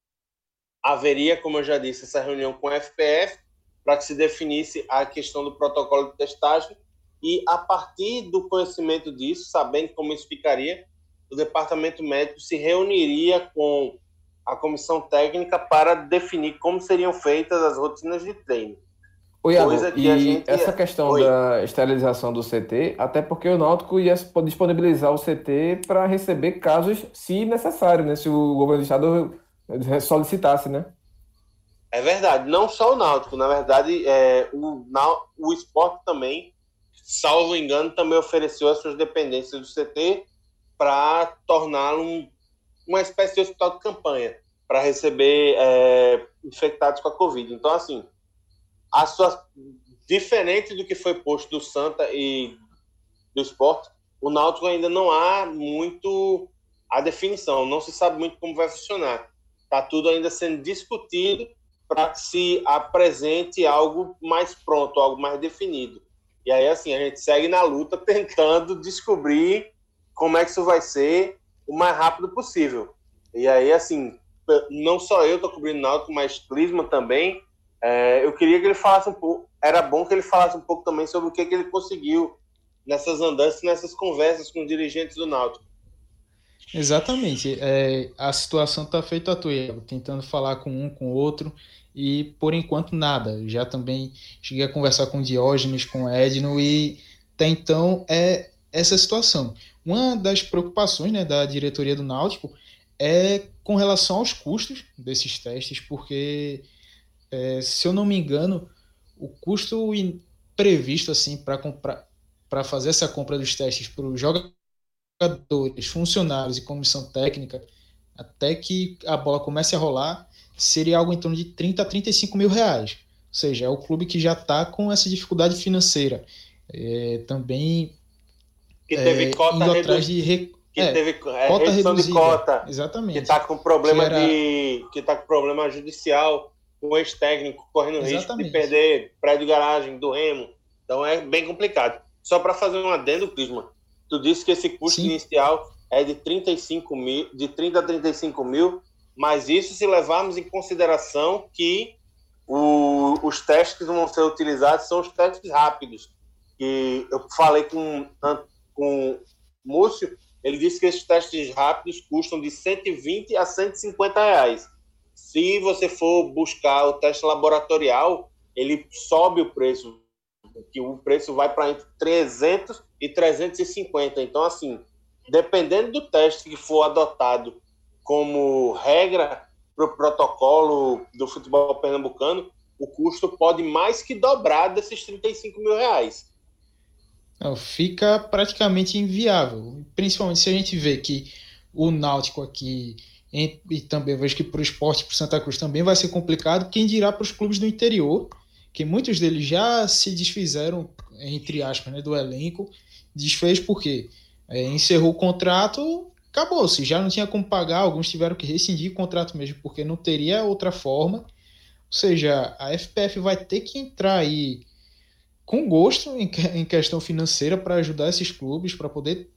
haveria, como eu já disse, essa reunião com a FPF para que se definisse a questão do protocolo de testagem e a partir do conhecimento disso, sabendo como isso ficaria, o departamento médico se reuniria com a comissão técnica para definir como seriam feitas as rotinas de treino. Iago, Coisa que e a gente- essa questão Oi. da esterilização do CT, até porque o Náutico ia disponibilizar o CT para receber casos, se necessário, né? Se o governo do estado solicitasse, né? É verdade, não só o Náutico, na verdade, é, o, Nau- o esporte também, salvo engano, também ofereceu as suas dependências do CT para torná-lo um- uma espécie de hospital de campanha para receber é, infectados com a Covid. Então, assim, a sua, diferente do que foi posto do Santa e do esporte, o Náutico ainda não há muito a definição, não se sabe muito como vai funcionar. Está tudo ainda sendo discutido para que se apresente algo mais pronto, algo mais definido. E aí, assim, a gente segue na luta tentando descobrir como é que isso vai ser o mais rápido possível. E aí, assim, não só eu estou cobrindo o Náutico, mas Clisman também. É, eu queria que ele falasse um pouco, era bom que ele falasse um pouco também sobre o que, que ele conseguiu nessas andanças, nessas conversas com dirigentes do Náutico. Exatamente. É, a situação está feita toa, Iago, tentando falar com um, com o outro, e por enquanto nada. Já também cheguei a conversar com Diógenes, com Edno, e até então é essa situação. Uma das preocupações né, da diretoria do Náutico é com relação aos custos desses testes, porque, é, se eu não me engano, o custo previsto assim para comprar para fazer essa compra dos testes para os jogadores, funcionários e comissão técnica, até que a bola comece a rolar, seria algo em torno de 30 a 35 mil reais. Ou seja, é o clube que já está com essa dificuldade financeira. É, também que teve é, cota indo atrás de re... que é, teve é, cota redução reduzida. de cota, Exatamente. que está com problema Que era- de que tá com problema judicial, o ex-técnico correndo risco de Exatamente. perder prédio garagem do Remo. Então é bem complicado. Só para fazer um adendo, Clisma, tu disse que esse custo Sim. inicial é de 35 mil, de 30 a 35 mil, mas isso se levarmos em consideração que o- os testes que vão ser utilizados são os testes rápidos. Que eu falei com com o Múcio, ele disse que esses testes rápidos custam de 120 a 150 reais. Se você for buscar o teste laboratorial, ele sobe o preço, que o preço vai para entre 300 e 350. Então, assim, dependendo do teste que for adotado como regra para o protocolo do futebol pernambucano, o custo pode mais que dobrar desses 35 mil reais. Não, fica praticamente inviável. Principalmente se a gente vê que o Náutico aqui, em- e também vejo que para o esporte, para o Santa Cruz também vai ser complicado, quem dirá para os clubes do interior, que muitos deles já se desfizeram, entre aspas, né, do elenco, desfez porque é, encerrou o contrato, acabou-se, já não tinha como pagar, alguns tiveram que rescindir o contrato mesmo, porque não teria outra forma. Ou seja, a FPF vai ter que entrar aí com gosto em questão financeira para ajudar esses clubes, para poder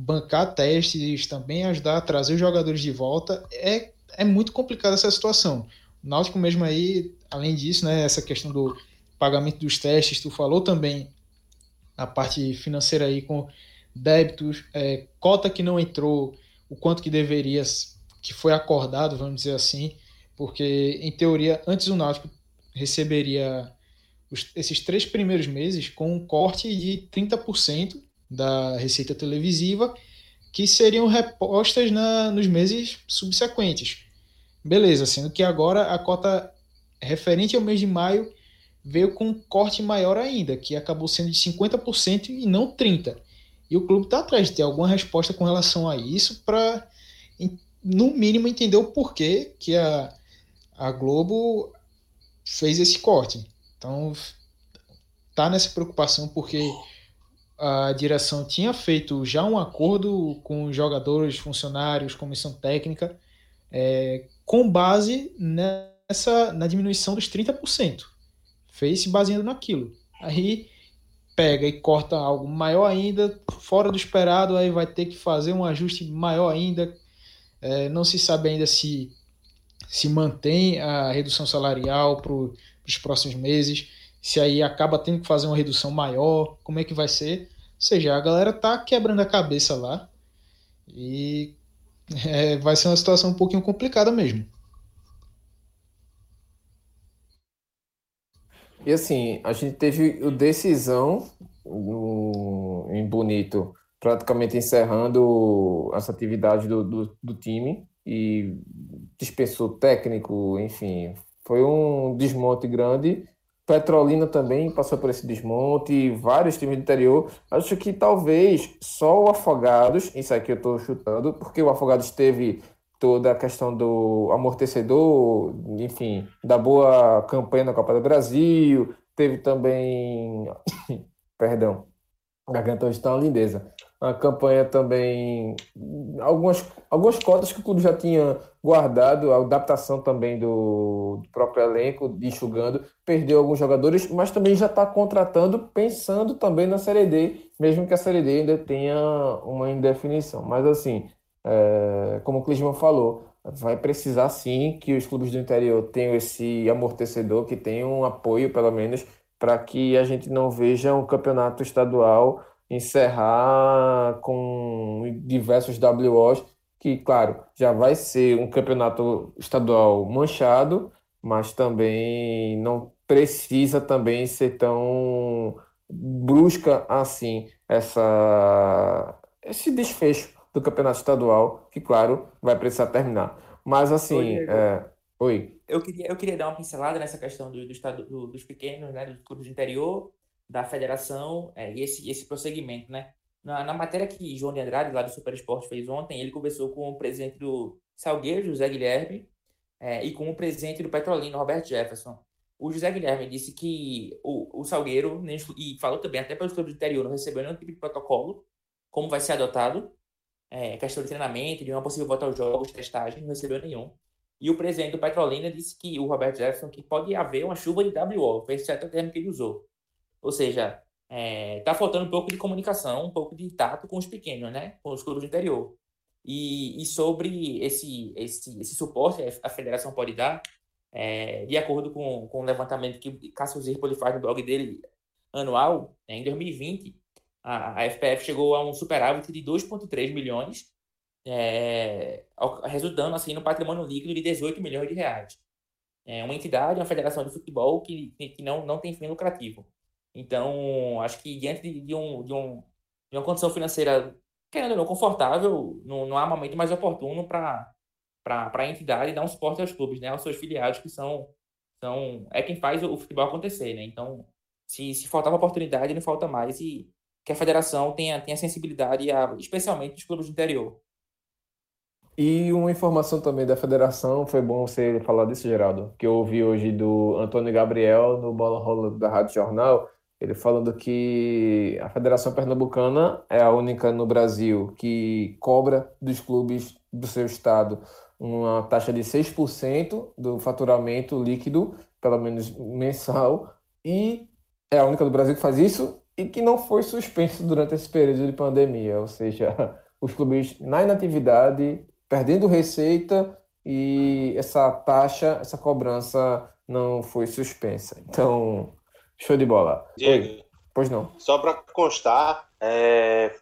bancar testes, também ajudar a trazer os jogadores de volta. É, é muito complicada essa situação. O Náutico mesmo aí, além disso, né, essa questão do pagamento dos testes, tu falou também a parte financeira aí com débitos, é, cota que não entrou, o quanto que deveria, que foi acordado, vamos dizer assim, porque em teoria antes o Náutico receberia os- esses três primeiros meses com um corte de 30% da receita televisiva que seriam repostas na, nos meses subsequentes. Beleza, sendo que agora a cota referente ao mês de maio veio com um corte maior ainda, que acabou sendo de 50% e não 30%. E o clube está atrás de ter alguma resposta com relação a isso para, no mínimo, entender o porquê que a, a Globo fez esse corte. Então, tá nessa preocupação porque a direção tinha feito já um acordo com jogadores, funcionários, comissão técnica, é, com base nessa na diminuição dos 30%. Fez se baseando naquilo. Aí pega e corta algo maior ainda, fora do esperado, aí vai ter que fazer um ajuste maior ainda. É, não se sabe ainda se se mantém a redução salarial para os próximos meses, se aí acaba tendo que fazer uma redução maior, como é que vai ser. Ou seja, a galera tá quebrando a cabeça lá e é, vai ser uma situação um pouquinho complicada mesmo. E assim, a gente teve o decisão no- em Bonito, praticamente encerrando essa atividade do, do, do time e dispensou técnico, enfim, foi um desmonte grande. Petrolina também passou por esse desmonte, vários times do interior. Acho que talvez só o Afogados, isso aqui eu estou chutando, porque o Afogados teve toda a questão do amortecedor, enfim, da boa campanha na Copa do Brasil, teve também, perdão, garganta hoje está lindeza. A campanha também, algumas, algumas cotas que o clube já tinha guardado, a adaptação também do, do próprio elenco, enxugando, perdeu alguns jogadores, mas também já está contratando, pensando também na Série D, mesmo que a Série D ainda tenha uma indefinição. Mas assim, é, como o Clisman falou, vai precisar sim que os clubes do interior tenham esse amortecedor, que tenham um apoio, pelo menos, para que a gente não veja um campeonato estadual encerrar com diversos WOs, que, claro, já vai ser um campeonato estadual manchado, mas também não precisa também ser tão brusca assim essa esse desfecho do campeonato estadual, que, claro, vai precisar terminar. Mas, assim, é... Oi. Eu queria, eu queria dar uma pincelada nessa questão do, do estado, do, dos pequenos, né, dos clubes do interior, da federação é, e esse, esse prosseguimento, né? Na, na matéria que João de Andrade, lá do Super Esporte, fez ontem, ele conversou com o presidente do Salgueiro, José Guilherme, é, e com o presidente do Petrolino, Roberto Jefferson. O José Guilherme disse que o, o Salgueiro, e falou também até pelos clubes do interior, não recebeu nenhum tipo de protocolo, como vai ser adotado, é, questão de treinamento, de uma possível volta aos jogos, testagem, não recebeu nenhum. E o presidente do Petrolina disse que o Roberto Jefferson que pode haver uma chuva de WO, foi esse certo termo que ele usou. Ou seja, é, tá faltando um pouco de comunicação, um pouco de tato com os pequenos, né? Com os clubes do interior. E, e sobre esse, esse, esse suporte a federação pode dar, é, de acordo com, com o levantamento que Cássio Zirpoli faz no blog dele anual, né, em 2020, a, a FPF chegou a um superávit de 2,3 milhões, é, resultando assim no patrimônio líquido de 18 milhões de reais. É uma entidade, uma federação de futebol que, que não, não tem fim lucrativo. Então, acho que diante de, de, um, de, um, de uma condição financeira, querendo ou não, confortável, não, não há momento mais oportuno para a entidade dar um suporte aos clubes, né, aos seus filiados, que são, são é quem faz o, futebol acontecer. Né? Então, se, se faltava oportunidade, não falta mais. E que a federação tenha, tenha sensibilidade, a, especialmente os clubes do interior. E uma informação também da federação, foi bom você falar disso, Geraldo, que eu ouvi hoje do Antônio Gabriel no Bola Rola da Rádio Jornal, ele falando que a Federação Pernambucana é a única no Brasil que cobra dos clubes do seu estado uma taxa de 6% do faturamento líquido, pelo menos mensal, e é a única do Brasil que faz isso e que não foi suspenso durante esse período de pandemia, ou seja, os clubes na inatividade, perdendo receita e essa taxa, essa cobrança não foi suspensa. Então, Show de bola. Diego, Oi. Pois não. Só para constar, é...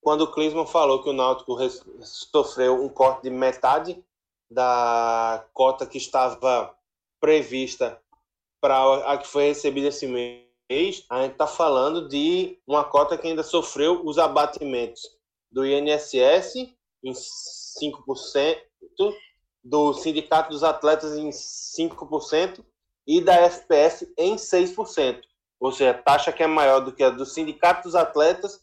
quando o Clisman falou que o Náutico sofreu um corte de metade da cota que estava prevista para a que foi recebida esse mês, a gente está falando de uma cota que ainda sofreu os abatimentos do INSS em 5%, do Sindicato dos Atletas em 5%, e da FPF em 6%, ou seja, taxa que é maior do que a do Sindicato dos Atletas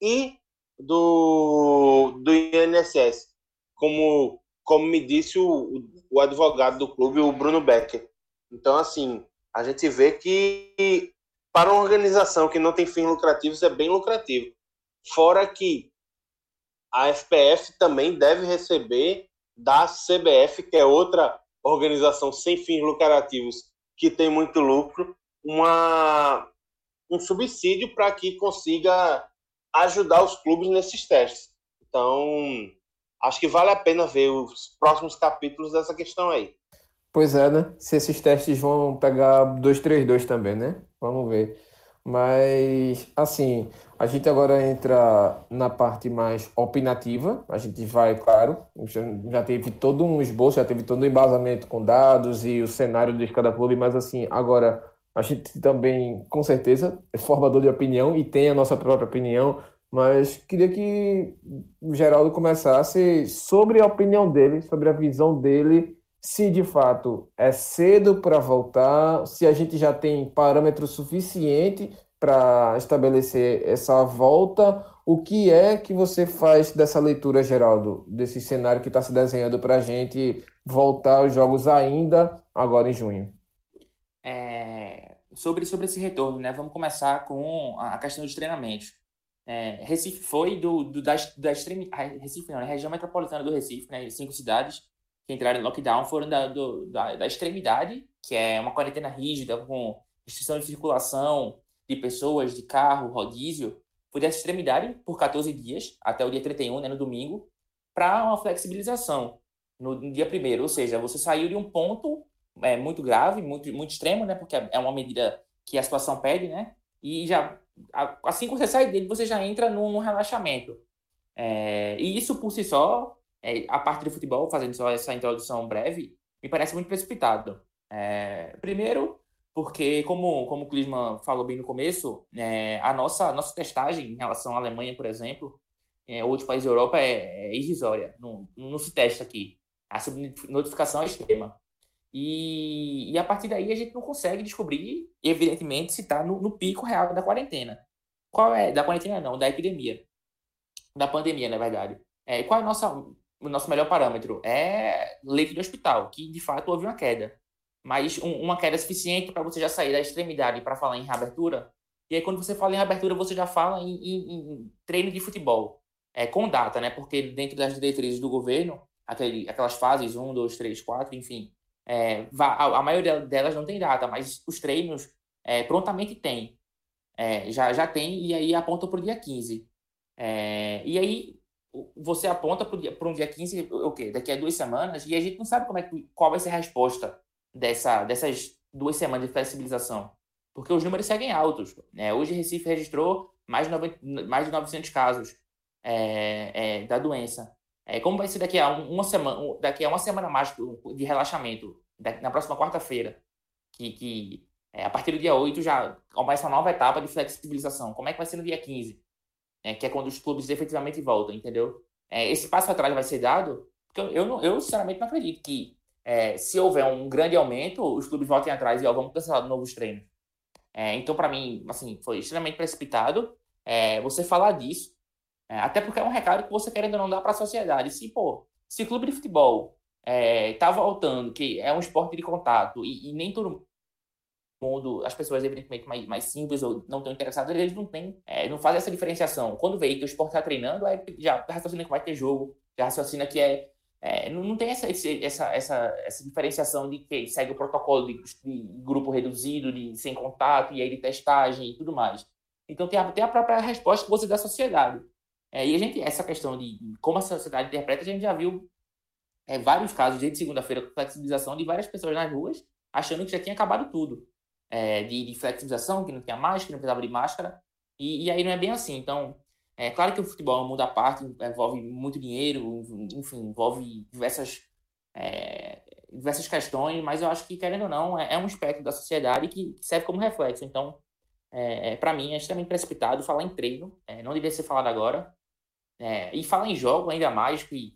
e do, do INSS, como, como me disse o, o advogado do clube, o Bruno Becker. Então, assim, a gente vê que para uma organização que não tem fins lucrativos é bem lucrativo. Fora que a FPF também deve receber da CBF, que é outra organização sem fins lucrativos que tem muito lucro, uma, um subsídio para que consiga ajudar os clubes nesses testes. Então, acho que vale a pena ver os próximos capítulos dessa questão aí. Pois é, né? Se esses testes vão pegar 232 também, né? Vamos ver. Mas, assim, a gente agora entra na parte mais opinativa. A gente vai, claro, já, teve todo um esboço, já teve todo um embasamento com dados e o cenário de cada clube, mas, assim, agora a gente também, com certeza, é formador de opinião e tem a nossa própria opinião, mas queria que o Geraldo começasse sobre a opinião dele, sobre a visão dele se de fato é cedo para voltar, se a gente já tem parâmetro suficiente para estabelecer essa volta, o que é que você faz dessa leitura, Geraldo, desse cenário que está se desenhando para a gente voltar aos jogos ainda agora em junho? É, sobre, sobre esse retorno, né? Vamos começar com a questão dos treinamentos. É, Recife foi do, do da, da extreme, Recife não, né? região metropolitana do Recife, né? Cinco cidades entraram em lockdown foram da, do, da, da extremidade, que é uma quarentena rígida, com restrição de circulação de pessoas, de carro, rodízio, foi dessa extremidade por 14 dias, até o dia 31, né, no domingo, para uma flexibilização no, no dia primeiro. Ou seja, você saiu de um ponto é, muito grave, muito, muito extremo, né, porque é uma medida que a situação pede, né, e já assim que você sai dele, você já entra num, num relaxamento. É, e isso por si só é, a parte do futebol, fazendo só essa introdução breve, me parece muito precipitado. É, primeiro, porque, como, como o Klinsmann falou bem no começo, é, a nossa, nossa testagem em relação à Alemanha, por exemplo, em outros países da Europa é, é irrisória, não, não se testa aqui. A subnotificação é extrema. E, e a partir daí a gente não consegue descobrir, evidentemente, se está no, no, pico real da quarentena. Qual é? Da quarentena não, da epidemia. Da pandemia, na verdade. É, qual é o nosso, o nosso melhor parâmetro? É leito de hospital, que de fato houve uma queda. Mas um, uma queda suficiente para você já sair da extremidade para falar em reabertura. E aí, quando você fala em reabertura, você já fala em, em, em treino de futebol. É, com data, né? Porque dentro das diretrizes do governo, aquele, aquelas fases 1, 2, 3, 4, enfim, é, a, a, maioria delas não tem data, mas os treinos é, prontamente tem. É, já, já tem, e aí aponta para o dia 15. É, e aí você aponta para um dia 15, o quê? Daqui a duas semanas, e a gente não sabe como é, qual vai ser a resposta dessa, dessas duas semanas de flexibilização. Porque os números seguem altos. Né? Hoje Recife registrou mais de, 90, mais de 900 casos é, é, da doença. É, como vai ser daqui a uma semana, daqui a uma semana mais de relaxamento, na próxima quarta-feira, que, que é, a partir do dia 8 já começa uma nova etapa de flexibilização. Como é que vai ser no dia 15? É, que é quando os clubes efetivamente voltam, entendeu? É, esse passo atrás vai ser dado, porque eu, eu, eu sinceramente não acredito que é, se houver um grande aumento, os clubes voltem atrás e ó, vamos cancelar novos treinos. É, então, para mim, assim, foi extremamente precipitado é, você falar disso é, até porque é um recado que você querendo não dar para a sociedade. Se, pô, se clube de futebol está é, voltando, que é um esporte de contato, e, e, nem todo mundo, as pessoas evidentemente mais, mais simples ou não estão interessadas, eles não têm, é, não fazem essa diferenciação. Quando vê que o esporte está treinando, é, já raciocina que vai ter jogo, já raciocina que é, é não, não, tem essa, essa, essa, essa diferenciação de que segue o protocolo de, de, grupo reduzido, de sem contato, e aí de testagem e tudo mais. Então tem a, tem a própria resposta que você dá à sociedade. É, e a gente, essa questão de como a sociedade interpreta, a gente já viu é, vários casos desde segunda-feira com flexibilização de várias pessoas nas ruas achando que já tinha acabado tudo. É, de, de, flexibilização, que não tinha mais, que não precisava de máscara. E, e, aí não é bem assim. Então, é claro que o futebol é um mundo à parte, envolve muito dinheiro, enfim, envolve diversas, é, diversas questões, mas eu acho que, querendo ou não, é, é um aspecto da sociedade que, que serve como reflexo. Então, é, é para mim, é extremamente precipitado falar em treino, é, não deveria ser falado agora, é, e fala em jogo ainda mais, que,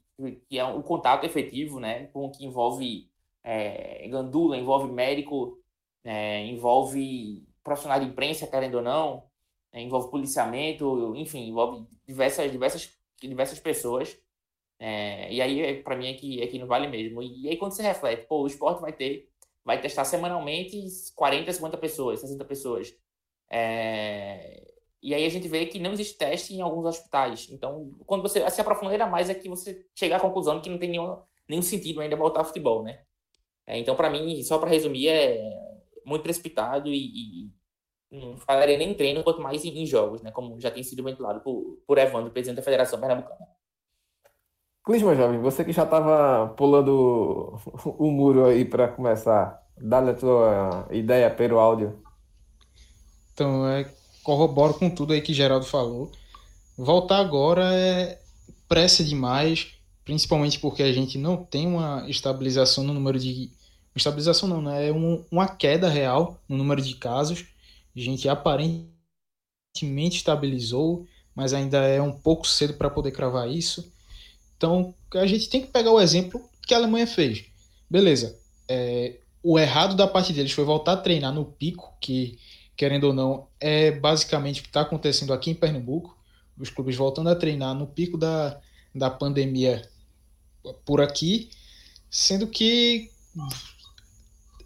que é um contato efetivo, né? Com que envolve é, gandula, envolve médico, é, envolve profissional de imprensa, querendo ou não, é, envolve policiamento, enfim, envolve diversas, diversas, diversas pessoas. É, e aí, é, para mim, é que, é que não vale mesmo. E, aí, quando você reflete, pô, o esporte vai ter, vai testar semanalmente 40, 50 pessoas, 60 pessoas. É, e aí a gente vê que não existe teste em alguns hospitais. Então, quando você se aprofunda ainda mais, é que você chega à conclusão que não tem nenhum, nenhum sentido ainda voltar ao futebol, né? É, então, para mim, só para resumir, é muito precipitado e, e não falaria nem em treino, quanto mais em, em, jogos, né? Como já tem sido ventilado por, por Evandro, presidente da Federação Pernambucana. Clisma, jovem, você que já estava pulando o muro aí para começar, dá a tua ideia pelo áudio. Então, é corroboro com tudo aí que Geraldo falou. Voltar agora é pressa demais, principalmente porque a gente não tem uma estabilização no número de. Estabilização não, né? É um, uma queda real no número de casos. A gente aparentemente estabilizou, mas ainda é um pouco cedo para poder cravar isso. Então a gente tem que pegar o exemplo que a Alemanha fez. Beleza. É, o errado da parte deles foi voltar a treinar no pico, que querendo ou não, é basicamente o que está acontecendo aqui em Pernambuco. Os clubes voltando a treinar no pico da, da pandemia por aqui, sendo que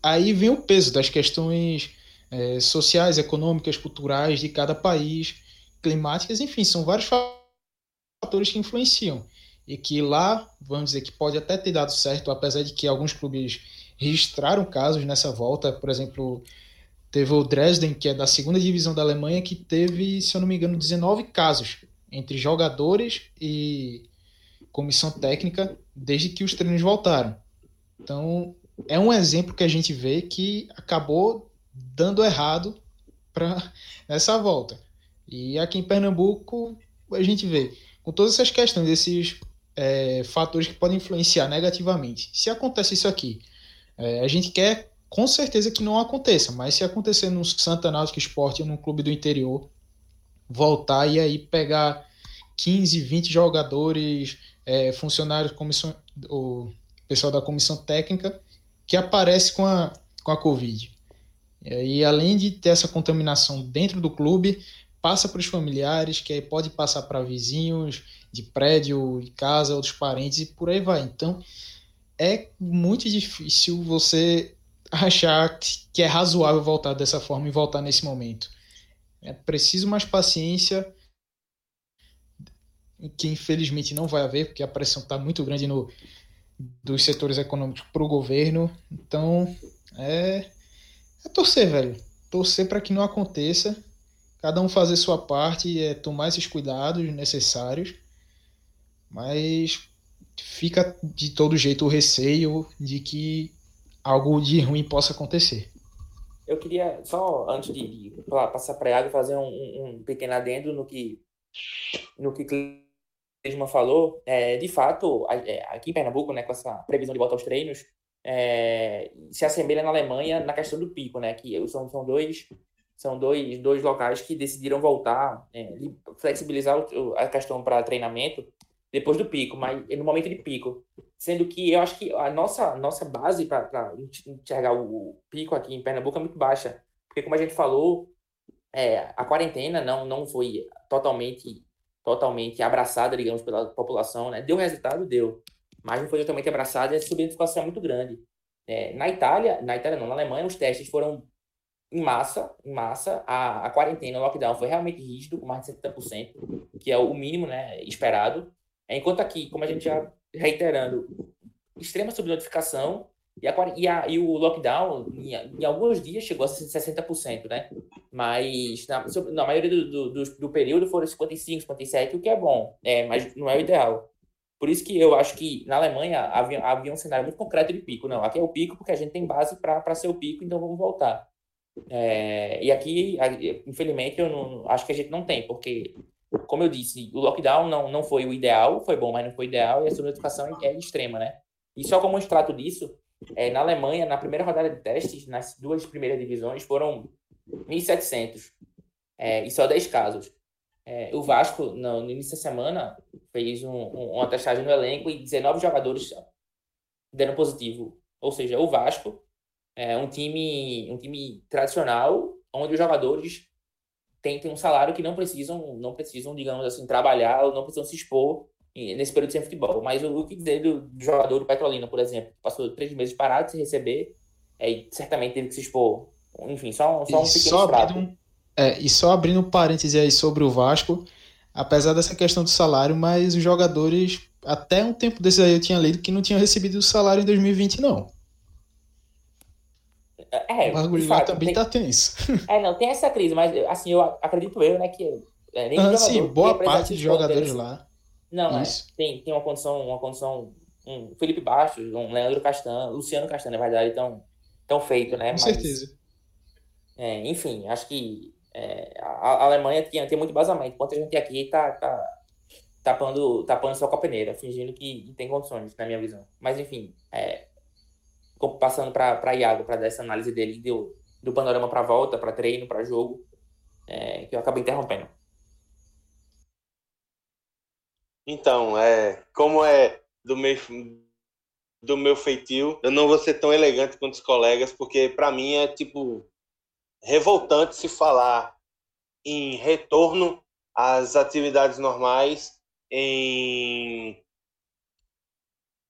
aí vem o peso das questões é, sociais, econômicas, culturais de cada país, climáticas, enfim, são vários fatores que influenciam. E que lá, vamos dizer que pode até ter dado certo, apesar de que alguns clubes registraram casos nessa volta, por exemplo, Teve o Dresden, que é da segunda divisão da Alemanha, que teve, se eu não me engano, 19 casos entre jogadores e comissão técnica desde que os treinos voltaram. Então, é um exemplo que a gente vê que acabou dando errado para nessa volta. E aqui em Pernambuco, a gente vê, com todas essas questões, esses é, fatores que podem influenciar negativamente. Se acontece isso aqui, é, a gente quer com certeza que não aconteça, mas se acontecer no Santa Náutica Esporte, num clube do interior, voltar e aí pegar 15, 20 jogadores, é, funcionários, comissão, o pessoal da comissão técnica, que aparece com a, com a Covid. E aí, além de ter essa contaminação dentro do clube, passa para os familiares, que aí pode passar para vizinhos de prédio, de casa, outros parentes e por aí vai. Então, é muito difícil você achar que é razoável voltar dessa forma e voltar nesse momento. É preciso mais paciência, que infelizmente não vai haver, porque a pressão está muito grande no, dos setores econômicos para o governo. Então, é, é torcer, velho. Torcer para que não aconteça. Cada um fazer sua parte, é tomar esses cuidados necessários. Mas fica de todo jeito o receio de que algo de ruim possa acontecer. Eu queria, só antes de, de passar para a água, fazer um, um, pequeno adendo no que, no que Clisma falou. É, de fato, é, aqui em Pernambuco, né, com essa previsão de volta aos treinos, é, se assemelha na Alemanha na questão do pico, né, que são, são dois são dois, dois locais que decidiram voltar, é, flexibilizar a questão para treinamento depois do pico, mas no momento de pico. Sendo que eu acho que a nossa, nossa base para enxergar o pico aqui em Pernambuco é muito baixa. Porque, como a gente falou, é, a quarentena não, não foi totalmente totalmente abraçada, digamos, pela população. Né? Deu resultado? Deu. Mas não foi totalmente abraçada e a subnotificação é muito grande. É, na Itália, na Itália não, na Alemanha, os testes foram em massa, em massa, a, a quarentena, o lockdown foi realmente rígido, mais de 70%, que é o mínimo né, esperado. Enquanto aqui, como a gente já reiterando, extrema subnotificação e, a, e, a, e o lockdown, em, em, alguns dias, chegou a 60%, né? Mas na, na maioria do, do, do, período foram 55%, 57%, o que é bom, é, mas não é o ideal. Por isso que eu acho que na Alemanha havia, havia um cenário muito concreto de pico. Não, aqui é o pico porque a gente tem base para ser o pico, então vamos voltar. É, e aqui, infelizmente, eu não, acho que a gente não tem, porque como eu disse, o lockdown não, não foi o ideal, foi bom, mas não foi o ideal, e a subnotificação é extrema, né? E só como um extrato disso, é, na Alemanha, na primeira rodada de testes, nas duas primeiras divisões, foram 1.700, é, e só 10 casos. É, o Vasco, no, no, início da semana, fez um, um, uma testagem no elenco e 19 jogadores deram positivo. Ou seja, o Vasco é um time, um time tradicional, onde os jogadores tem, tem um salário que não precisam, não precisam, digamos assim, trabalhar ou não precisam se expor nesse período sem futebol. Mas o, que dizer do, do, jogador do Petrolina, por exemplo, que passou três meses parado sem receber, e certamente teve que se expor. Enfim, só, só um pequeno só abrindo, é, E só abrindo um parêntese aí sobre o Vasco, apesar dessa questão do salário, mas os jogadores, até um tempo desse aí eu tinha lido que não tinham recebido o salário em 2020, não. É, o bagulho lá também tem, tá tenso. É, não, tem essa crise, mas assim, eu acredito eu, né, que é, nem ah, sim, boa parte de jogadores lá. Não, Isso. é, tem, tem uma condição, uma condição, um Felipe Bastos, um Leandro Castan, Luciano Castan, na verdade, tão, tão feito, né? Com mas, certeza. É, enfim, acho que é, a, a, Alemanha tinha, tem muito basamento, enquanto a gente aqui tá, tá tapando, tapando sua copeneira, fingindo que tem condições, na minha visão. Mas, enfim, é, passando para Iago, para dar essa análise dele do, do panorama para volta, para treino, para jogo, é, que eu acabo interrompendo. Então, é, como é do meu, do meu feitio, eu não vou ser tão elegante quanto os colegas, porque para mim é tipo revoltante se falar em retorno às atividades normais, em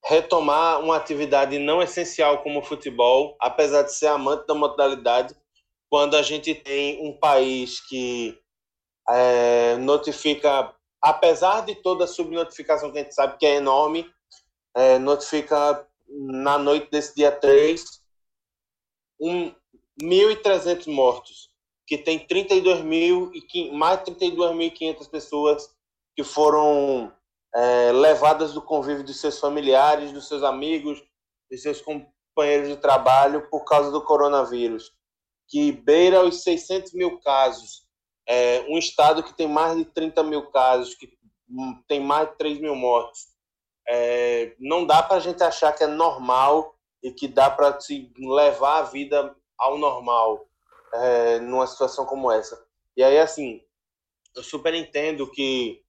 retomar uma atividade não essencial como o futebol, apesar de ser amante da modalidade, quando a gente tem um país que é, notifica, apesar de toda a subnotificação que a gente sabe que é enorme, é, notifica na noite desse dia 3 um, 1.300 mortos, que tem 32 mil e mais de 32.500 pessoas que foram é, levadas do convívio dos seus familiares, dos seus amigos, dos seus companheiros de trabalho por causa do coronavírus, que beira os 600 mil casos. É, um estado que tem mais de 30 mil casos, que tem mais de 3 mil mortos. É, não dá para a gente achar que é normal e que dá para se levar a vida ao normal é, numa situação como essa. E aí, assim, eu super entendo que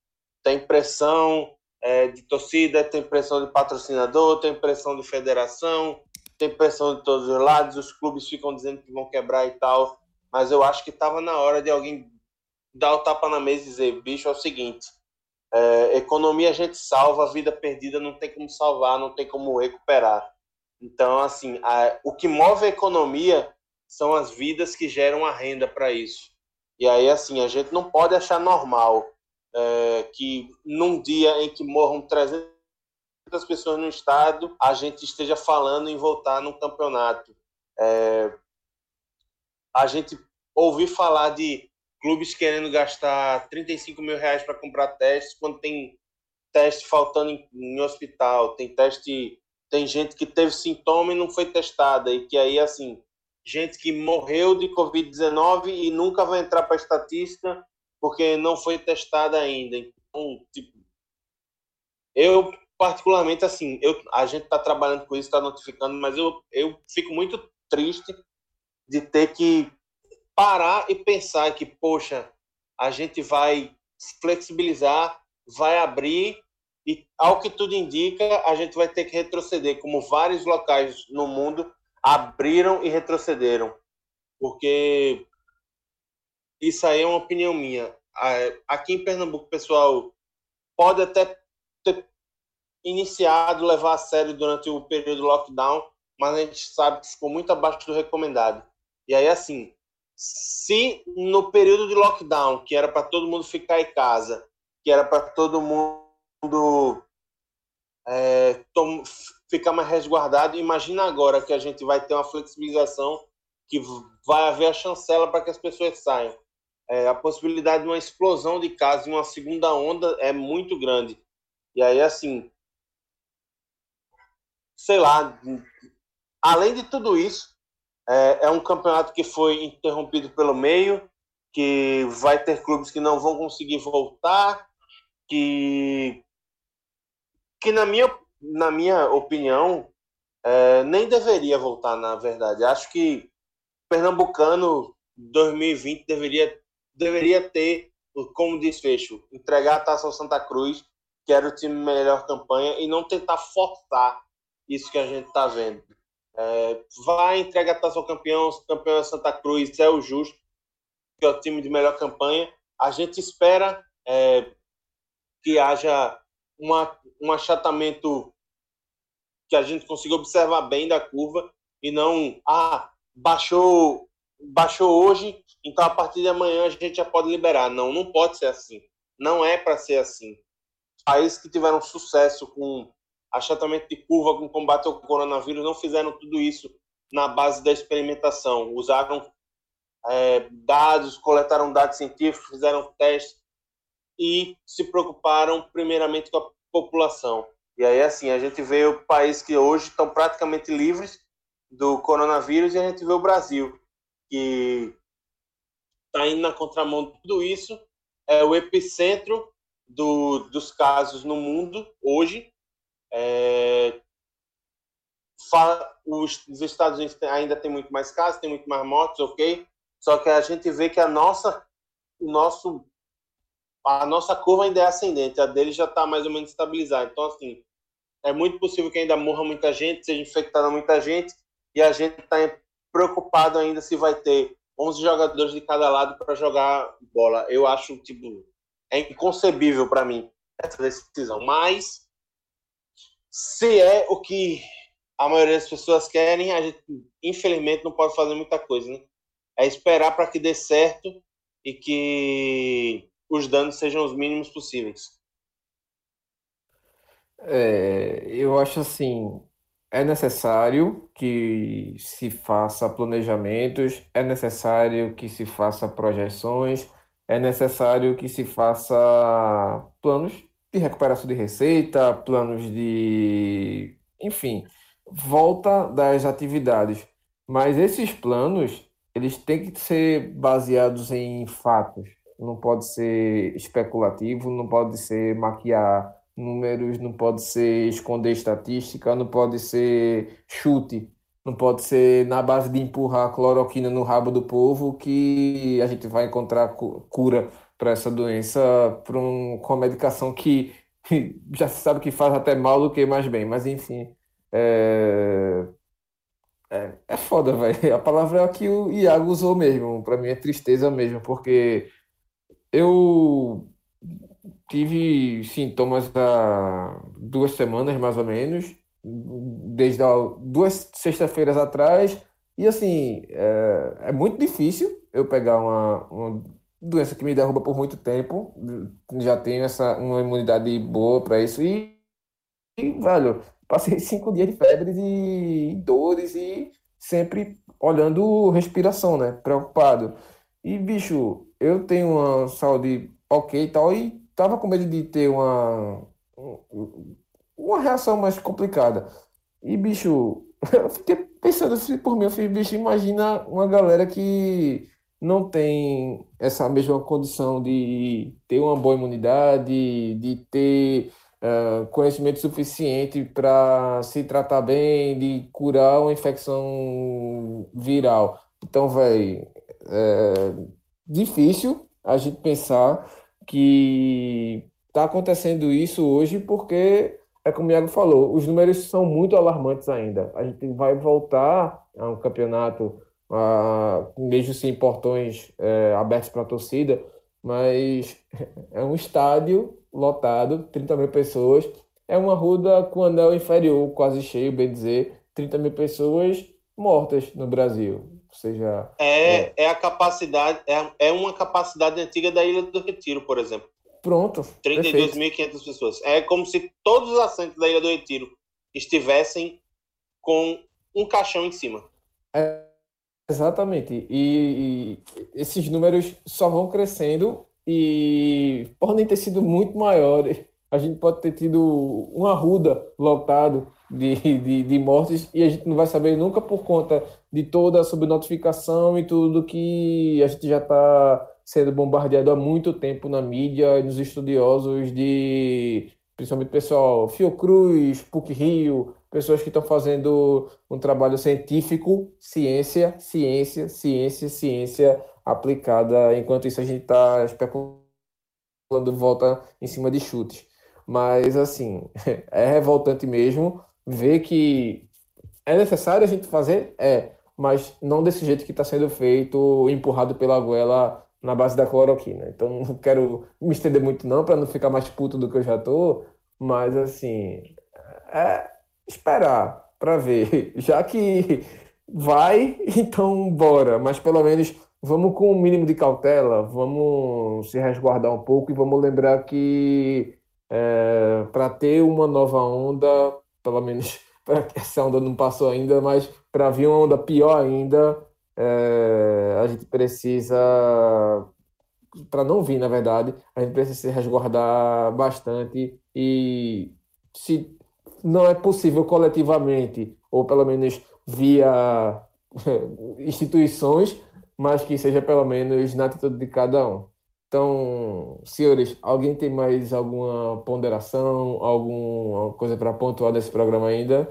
tem pressão é, de torcida, tem pressão de patrocinador, tem pressão de federação, tem pressão de todos os lados, os clubes ficam dizendo que vão quebrar e tal, mas eu acho que estava na hora de alguém dar o tapa na mesa e dizer, bicho, é o seguinte, é, economia a gente salva, vida perdida não tem como salvar, não tem como recuperar. Então, assim, a, o que move a economia são as vidas que geram a renda para isso. E aí, assim, a gente não pode achar normal é, que num dia em que morram 300 pessoas no estado, a gente esteja falando em voltar no campeonato. É, a gente ouvir falar de clubes querendo gastar 35 mil reais para comprar testes, quando tem teste faltando em, em, hospital, tem teste, tem gente que teve sintoma e não foi testada, e que aí, assim, gente que morreu de Covid-19 e nunca vai entrar para a estatística porque não foi testada ainda. Então, tipo, eu, particularmente, assim, eu, a gente está trabalhando com isso, está notificando, mas eu, eu fico muito triste de ter que parar e pensar que, poxa, a gente vai flexibilizar, vai abrir e, ao que tudo indica, a gente vai ter que retroceder, como vários locais no mundo abriram e retrocederam. Porque isso aí é uma opinião minha. Aqui em Pernambuco, pessoal pode até ter iniciado levar a sério durante o período do lockdown, mas a gente sabe que ficou muito abaixo do recomendado. E aí, assim, se no período de lockdown, que era para todo mundo ficar em casa, que era para todo mundo é, ficar mais resguardado, imagina agora que a gente vai ter uma flexibilização que vai haver a chancela para que as pessoas saiam. É, a possibilidade de uma explosão de casos uma segunda onda é muito grande. E aí, assim, sei lá, além de tudo isso, é, é um campeonato que foi interrompido pelo meio, que vai ter clubes que não vão conseguir voltar, que, que na, minha, na minha opinião, é, nem deveria voltar, na verdade. Acho que Pernambucano 2020 deveria, deveria ter como desfecho entregar a taça ao Santa Cruz, que era o time melhor campanha, e não tentar forçar isso que a gente está vendo. É, vai entregar a taça ao campeão, o campeão é Santa Cruz, é o justo, que é o time de melhor campanha. A gente espera é, que haja uma, um achatamento que a gente consiga observar bem da curva e não, ah, baixou, baixou hoje, então a partir de amanhã a gente já pode liberar. Não, não pode ser assim. Não é para ser assim. Países que tiveram sucesso com achatamento de curva com combate ao coronavírus não fizeram tudo isso na base da experimentação. Usaram é, dados, coletaram dados científicos, fizeram testes e se preocuparam primeiramente com a população. E aí, assim, a gente vê o país que hoje estão praticamente livres do coronavírus e a gente vê o Brasil, que está indo na contramão de tudo isso, é o epicentro do, dos casos no mundo hoje, é, os, os, Estados Unidos ainda tem muito mais casos, tem muito mais mortes, ok? Só que a gente vê que a nossa, o nosso, a nossa curva ainda é ascendente, a dele já está mais ou menos estabilizada. Então, assim, é muito possível que ainda morra muita gente, seja infectada muita gente, e a gente está preocupado ainda se vai ter 11 jogadores de cada lado para jogar bola. Eu acho, tipo, é inconcebível para mim essa decisão. Mas se é o que a maioria das pessoas querem, a gente infelizmente não pode fazer muita coisa, né? É esperar para que dê certo e que os danos sejam os mínimos possíveis. É, eu acho assim, é necessário que se faça planejamentos, é necessário que se faça projeções, é necessário que se faça planos de recuperação de receita, planos de, enfim, volta das atividades. Mas esses planos, eles têm que ser baseados em fatos. Não pode ser especulativo, não pode ser maquiar números, não pode ser esconder estatística, não pode ser chute, não pode ser na base de empurrar cloroquina no rabo do povo que a gente vai encontrar cura para essa doença por um, com uma medicação que já se sabe que faz até mal do que mais bem, mas enfim. É, é, é foda, velho. A palavra é a que o Iago usou mesmo. Para mim é tristeza mesmo, porque eu tive sintomas há duas semanas, mais ou menos, desde duas sextas-feiras atrás. E assim, é, é, muito difícil eu pegar uma, uma doença que me derruba por muito tempo. Já tenho essa, uma imunidade boa para isso. E, e, velho, passei cinco dias de febres e dores e sempre olhando respiração, né? Preocupado. E, bicho, eu tenho uma saúde ok e tal, e tava com medo de ter uma, uma reação mais complicada. E, bicho, eu fiquei pensando assim, por mim, eu fiz, bicho, imagina uma galera que não tem essa mesma condição de ter uma boa imunidade, de ter uh, conhecimento suficiente para se tratar bem, de curar uma infecção viral. Então, velho, é difícil a gente pensar que está acontecendo isso hoje porque, é como o Iago falou, os números são muito alarmantes ainda. A gente vai voltar a um campeonato uh, mesmo sem portões uh, abertos para a torcida, mas é um estádio lotado, 30 mil pessoas, é uma ruda com anel inferior quase cheio, bem dizer, 30 mil pessoas mortas no Brasil. Ou seja, é, é, é a capacidade, é, é uma capacidade antiga da Ilha do Retiro, por exemplo. Pronto. 32.500 pessoas. É como se todos os assentos da Ilha do Retiro estivessem com um caixão em cima. É, Exatamente. E, e, esses números só vão crescendo e podem ter sido muito maiores. A gente pode ter tido uma ruda lotado de, de, de mortes e a gente não vai saber nunca por conta de toda a subnotificação e tudo que a gente já está sendo bombardeado há muito tempo na mídia e nos estudiosos de principalmente pessoal Fiocruz, PUC Rio, pessoas que estão fazendo um trabalho científico, ciência, ciência, ciência, ciência aplicada, enquanto isso a gente está especulando volta em cima de chutes. Mas, assim, é revoltante mesmo ver que é necessário a gente fazer? É, mas não desse jeito que está sendo feito, empurrado pela goela na base da cloroquina. Então, não quero me estender muito não, para não ficar mais puto do que eu já tô, mas, assim, é, esperar para ver. Já que vai, então bora. Mas pelo menos vamos com o um mínimo de cautela, vamos se resguardar um pouco e vamos lembrar que é, para ter uma nova onda, pelo menos para essa onda não passou ainda, mas para vir uma onda pior ainda, é, a gente precisa para não vir, na verdade, a gente precisa se resguardar bastante e se não é possível coletivamente, ou pelo menos via instituições, mas que seja pelo menos na atitude de cada um. Então, senhores, alguém tem mais alguma ponderação, alguma coisa para pontuar desse programa ainda?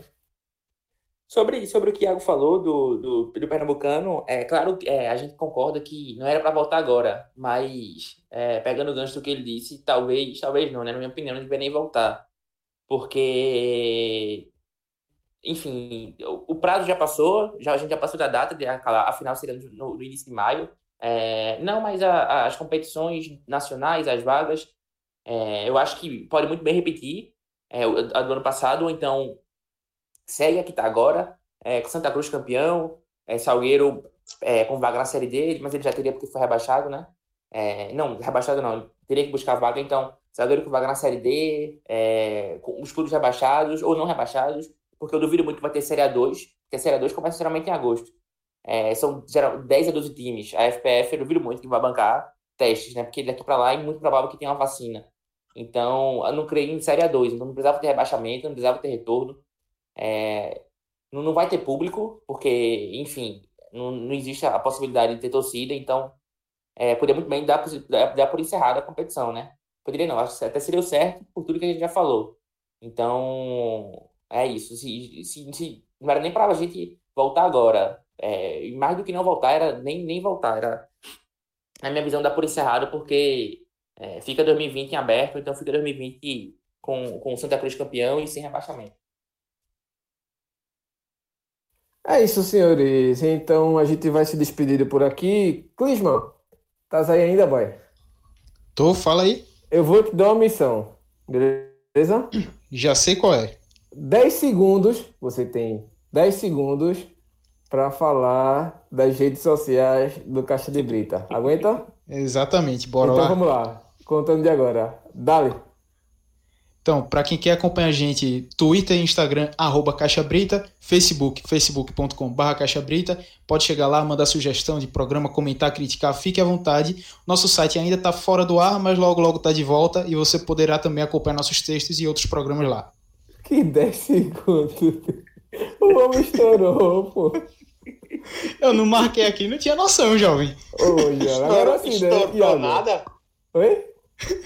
Sobre, sobre o que o Iago falou do, do, do Pernambucano, é claro que é, a gente concorda que não era para voltar agora, mas é, pegando o gancho do que ele disse, talvez, talvez não, né? Na minha opinião, não deveria nem voltar porque, enfim, o, o prazo já passou, já, a gente já passou da data, de, a, final seria no, no, início de maio. É, não, mas a, as competições nacionais, as vagas, é, eu acho que pode muito bem repetir é, a do ano passado, ou então segue a que está agora, é, com Santa Cruz campeão, é, Salgueiro é, com vaga na Série D, mas ele já teria porque foi rebaixado, né? Não, rebaixado não, teria que buscar vaga, então Salgueiro com vaga na Série D, é, com os clubes rebaixados ou não rebaixados, porque eu duvido muito que vai ter Série A2, porque a Série A2 começa geralmente em agosto. É, são geral, 10 a 12 times. A FPF eu duvido muito que vai bancar testes, né? Porque daqui para lá é muito provável que tenha uma vacina. Então, eu não creio em Série A2, então não precisava ter rebaixamento, não precisava ter retorno. É, não, não vai ter público, porque, enfim, não, não existe a possibilidade de ter torcida, então é, poderia muito bem dar, dar por encerrada a competição, né? Poderia não, acho que até seria o certo por tudo que a gente já falou. Então, é isso. Se, se, se não era nem para a gente voltar agora. É, e mais do que não voltar, era nem, nem voltar. Era, na minha visão, dar por encerrado, porque É, fica 2020 em aberto, então fica 2020 com, com o Santa Cruz campeão e sem rebaixamento. É isso, senhores. Então a gente vai se despedindo por aqui. Clisman, tá aí ainda, boy? Tô, fala aí. Eu vou te dar uma missão, beleza? Já sei qual é. 10 segundos, você tem 10 segundos para falar das redes sociais do Caixa de Brita. Aguenta? Exatamente, bora então lá. vamos lá. Contando de agora. Dali. Então, para quem quer acompanhar a gente, Twitter e Instagram, arroba Caixa Brita, Facebook, facebook.com.br Caixa Brita. Pode chegar lá, mandar sugestão de programa, comentar, criticar, fique à vontade. Nosso site ainda está fora do ar, mas logo, logo está de volta e você poderá também acompanhar nossos textos e outros programas lá. Que 10 segundos. O homem estourou, pô. Eu não marquei aqui, não tinha noção, jovem. Ô, Ian, agora sim, né? Estourou Iago? nada? Oi?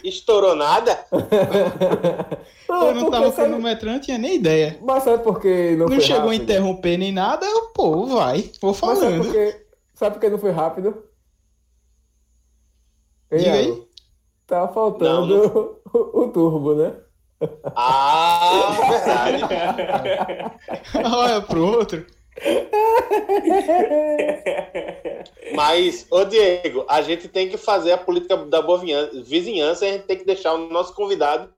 Estourou nada? Não, Eu não tava sabe- cronometrando, não tinha nem ideia. Mas sabe por que não, Não foi chegou a rápido? interromper nem nada, eu, pô, vai, vou Mas sabe falando. por que, sabe por que não foi rápido? Ei, Diga aí. Iago, Tá faltando O, o turbo, né? Ah, verdade. Olha pro outro. Mas, ô Diego, a gente tem que fazer a política da boa vizinhança e a gente tem que deixar o nosso convidado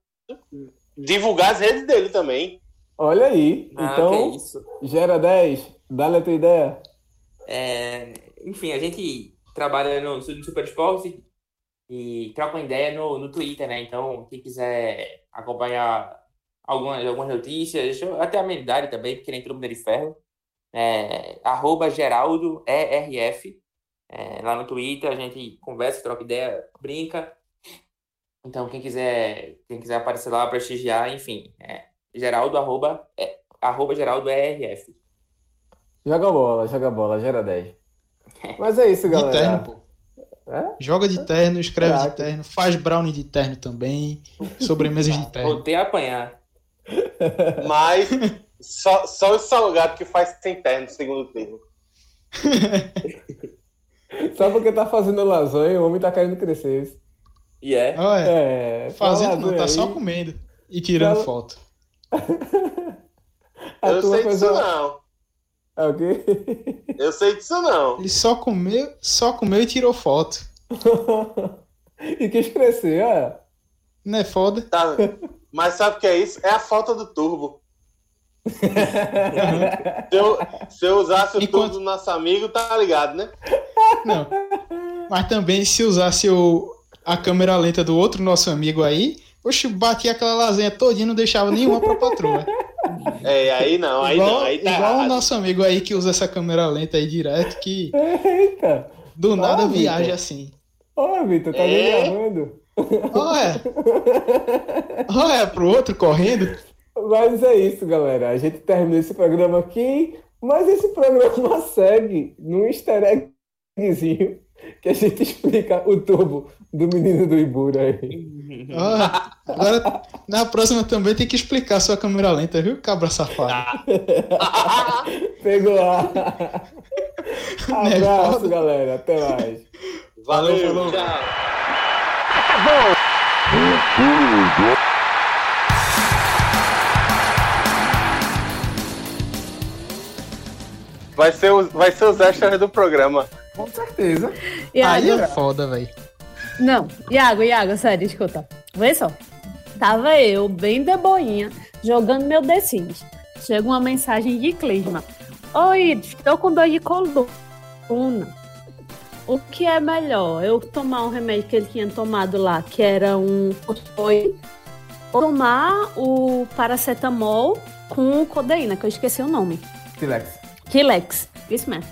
divulgar as redes dele também. Olha aí. Ah, então, isso. gera 10. Dá-lhe a tua ideia. É, enfim, a gente trabalha no, no Super Esporte e troca uma ideia no, no Twitter, né? Então, quem quiser acompanhar algumas, algumas notícias, até a minha idade também, porque nem todo mundo é de ferro, é, arroba Geraldo ERF. É, lá no Twitter a gente conversa, troca ideia, brinca. Então, quem quiser, quem quiser aparecer lá, prestigiar, enfim, é Geraldo, arroba, é, arroba Geraldo ERF. Joga bola, joga bola, gera 10. Mas é isso, De terno, galera. pô. É? Joga de terno, escreve de Caraca. terno, faz brownie de terno também, sobremesas de terno. Voltei a apanhar. Mas só, só o salgado que faz sem terno no segundo tempo. Só porque tá fazendo lasanha, o homem tá querendo crescer. E é. Olha, É, fazendo não, tá aí. só comendo e tirando Fala- foto. A Eu sei disso coisa- não. É o quê? Eu sei disso não. Ele só comeu, só comeu e tirou foto. e quis crescer, é. Não é foda? Tá. Mas sabe o que é isso? É a falta do turbo. Se eu, se eu usasse o Enquanto- do nosso amigo, tá ligado, né? Não. Mas também se usasse o, a câmera lenta do outro nosso amigo aí, oxe, batia aquela lasanha todinha e não deixava nenhuma pra patroa. É, aí não, aí igual não, aí tá igual o errado. nosso amigo aí que usa essa câmera lenta aí direto, que Eita! do nada Ó, viaja assim. Ó, Vitor, tá É? me gravando? Olha! Olha pro outro correndo. Mas é isso, galera. A gente termina esse programa aqui, mas esse programa segue num easter eggzinho que a gente explica o turbo do menino do Ibura aí. Agora, na próxima também tem que explicar sua câmera lenta, viu, cabra safado? Pegou lá. Né, Abraço, galera. Até mais. Valeu, falou. tchau. Vai ser, os, vai ser os extras do programa. Com certeza. Aí Iago, é foda, velho. não, Iago, Iago, sério, escuta. Vê só. Tava eu, bem de boinha, jogando meu The Sims. Chega uma mensagem de Clisma. Oi, estou com dor de coluna. O que é melhor? Eu tomar um remédio que ele tinha tomado lá, que era um ou tomar o paracetamol com codeína, que eu esqueci o nome. Silex. Kilex, isso mesmo.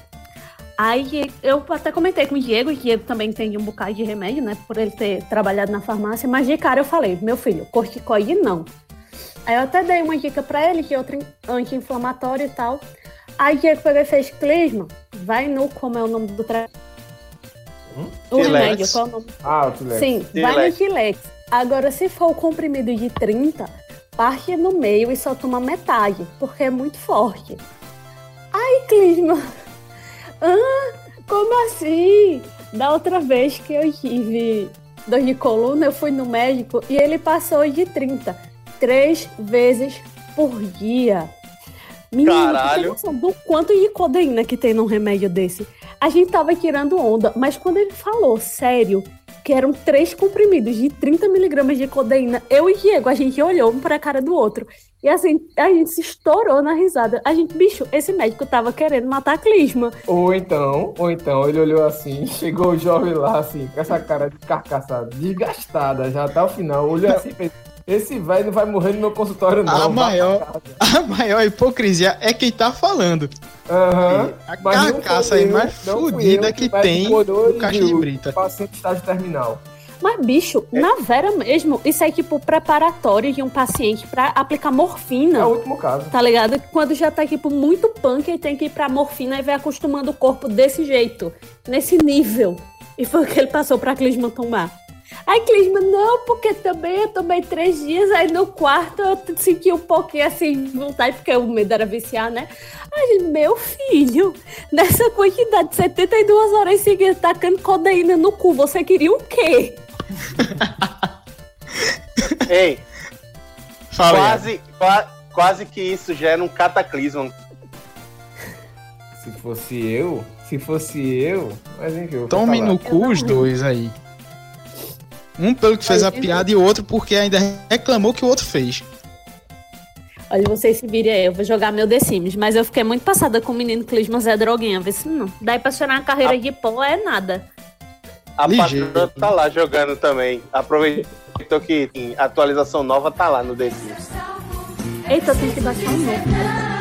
Aí eu até comentei com o Diego, o Diego também entende um bocado de remédio, né? Por ele ter trabalhado na farmácia, mas de cara eu falei, meu filho, corticoide não. Aí eu até dei uma dica pra ele de outro anti-inflamatório e tal. Aí o Diego pegou e fez clisma, vai no, como é o nome do tra... O Kilex. remédio, qual é o nome? Ah, o Silex. Sim, vai no Kilex. Agora, se for o comprimido de 30, parte no meio e só toma metade, porque é muito forte. Ai, Clisma! Ah, como assim? Da outra vez que eu tive dor de coluna, eu fui no médico e ele passou de 30. Três vezes por dia. Menino, tem Caralho. noção do quanto de codeína que tem num remédio desse? A gente tava tirando onda, mas quando ele falou sério que eram três comprimidos de 30 miligramas de codeína, eu e Diego, a gente olhou um pra cara do outro. E assim, a gente se estourou na risada. A gente, bicho, esse médico tava querendo matar a Clisma. Ou então, ou então, ele olhou assim, chegou o jovem lá, assim, com essa cara de carcaçada, desgastada, já até o final, olhou assim e fez, esse velho não vai morrer no meu consultório, não. A maior- casa." A maior hipocrisia é quem tá falando. Aham. A carcaça aí mais fodida que médico tem no Caixa de Brita. Paciente estágio terminal. Mas, bicho, na Vera mesmo, isso é tipo preparatório de um paciente pra aplicar morfina. É o último caso. Tá ligado? Quando já tá, tipo, muito punk, aí tem que ir pra morfina e vai acostumando o corpo desse jeito, nesse nível. E foi o que ele passou pra Clisma tomar. Aí Clisma, não, porque também eu tomei três dias, aí no quarto eu senti um pouquinho assim, vontade, porque o medo era viciar, né? Aí, meu filho, nessa quantidade de 72 horas seguidas tacando codeína no cu, você queria o quê? Ei, Fala, quase, qua- quase que isso gera um cataclisma. Se fosse eu, se fosse eu, mas enfim. eu vou Tome no cu os dois aí. Um pelo que fez a piada e o outro porque ainda reclamou que o outro fez. Olha, vocês se virem aí, eu vou jogar meu The Sims, mas eu fiquei muito passada com o menino Clisma Zé Droguinha, vê se não. Daí pra tirar uma carreira de pó é nada. A Ligeiro. patroa tá lá jogando também. Aproveitou que atualização nova, tá lá no The Sims. Eita, eu tenho que baixar um novo.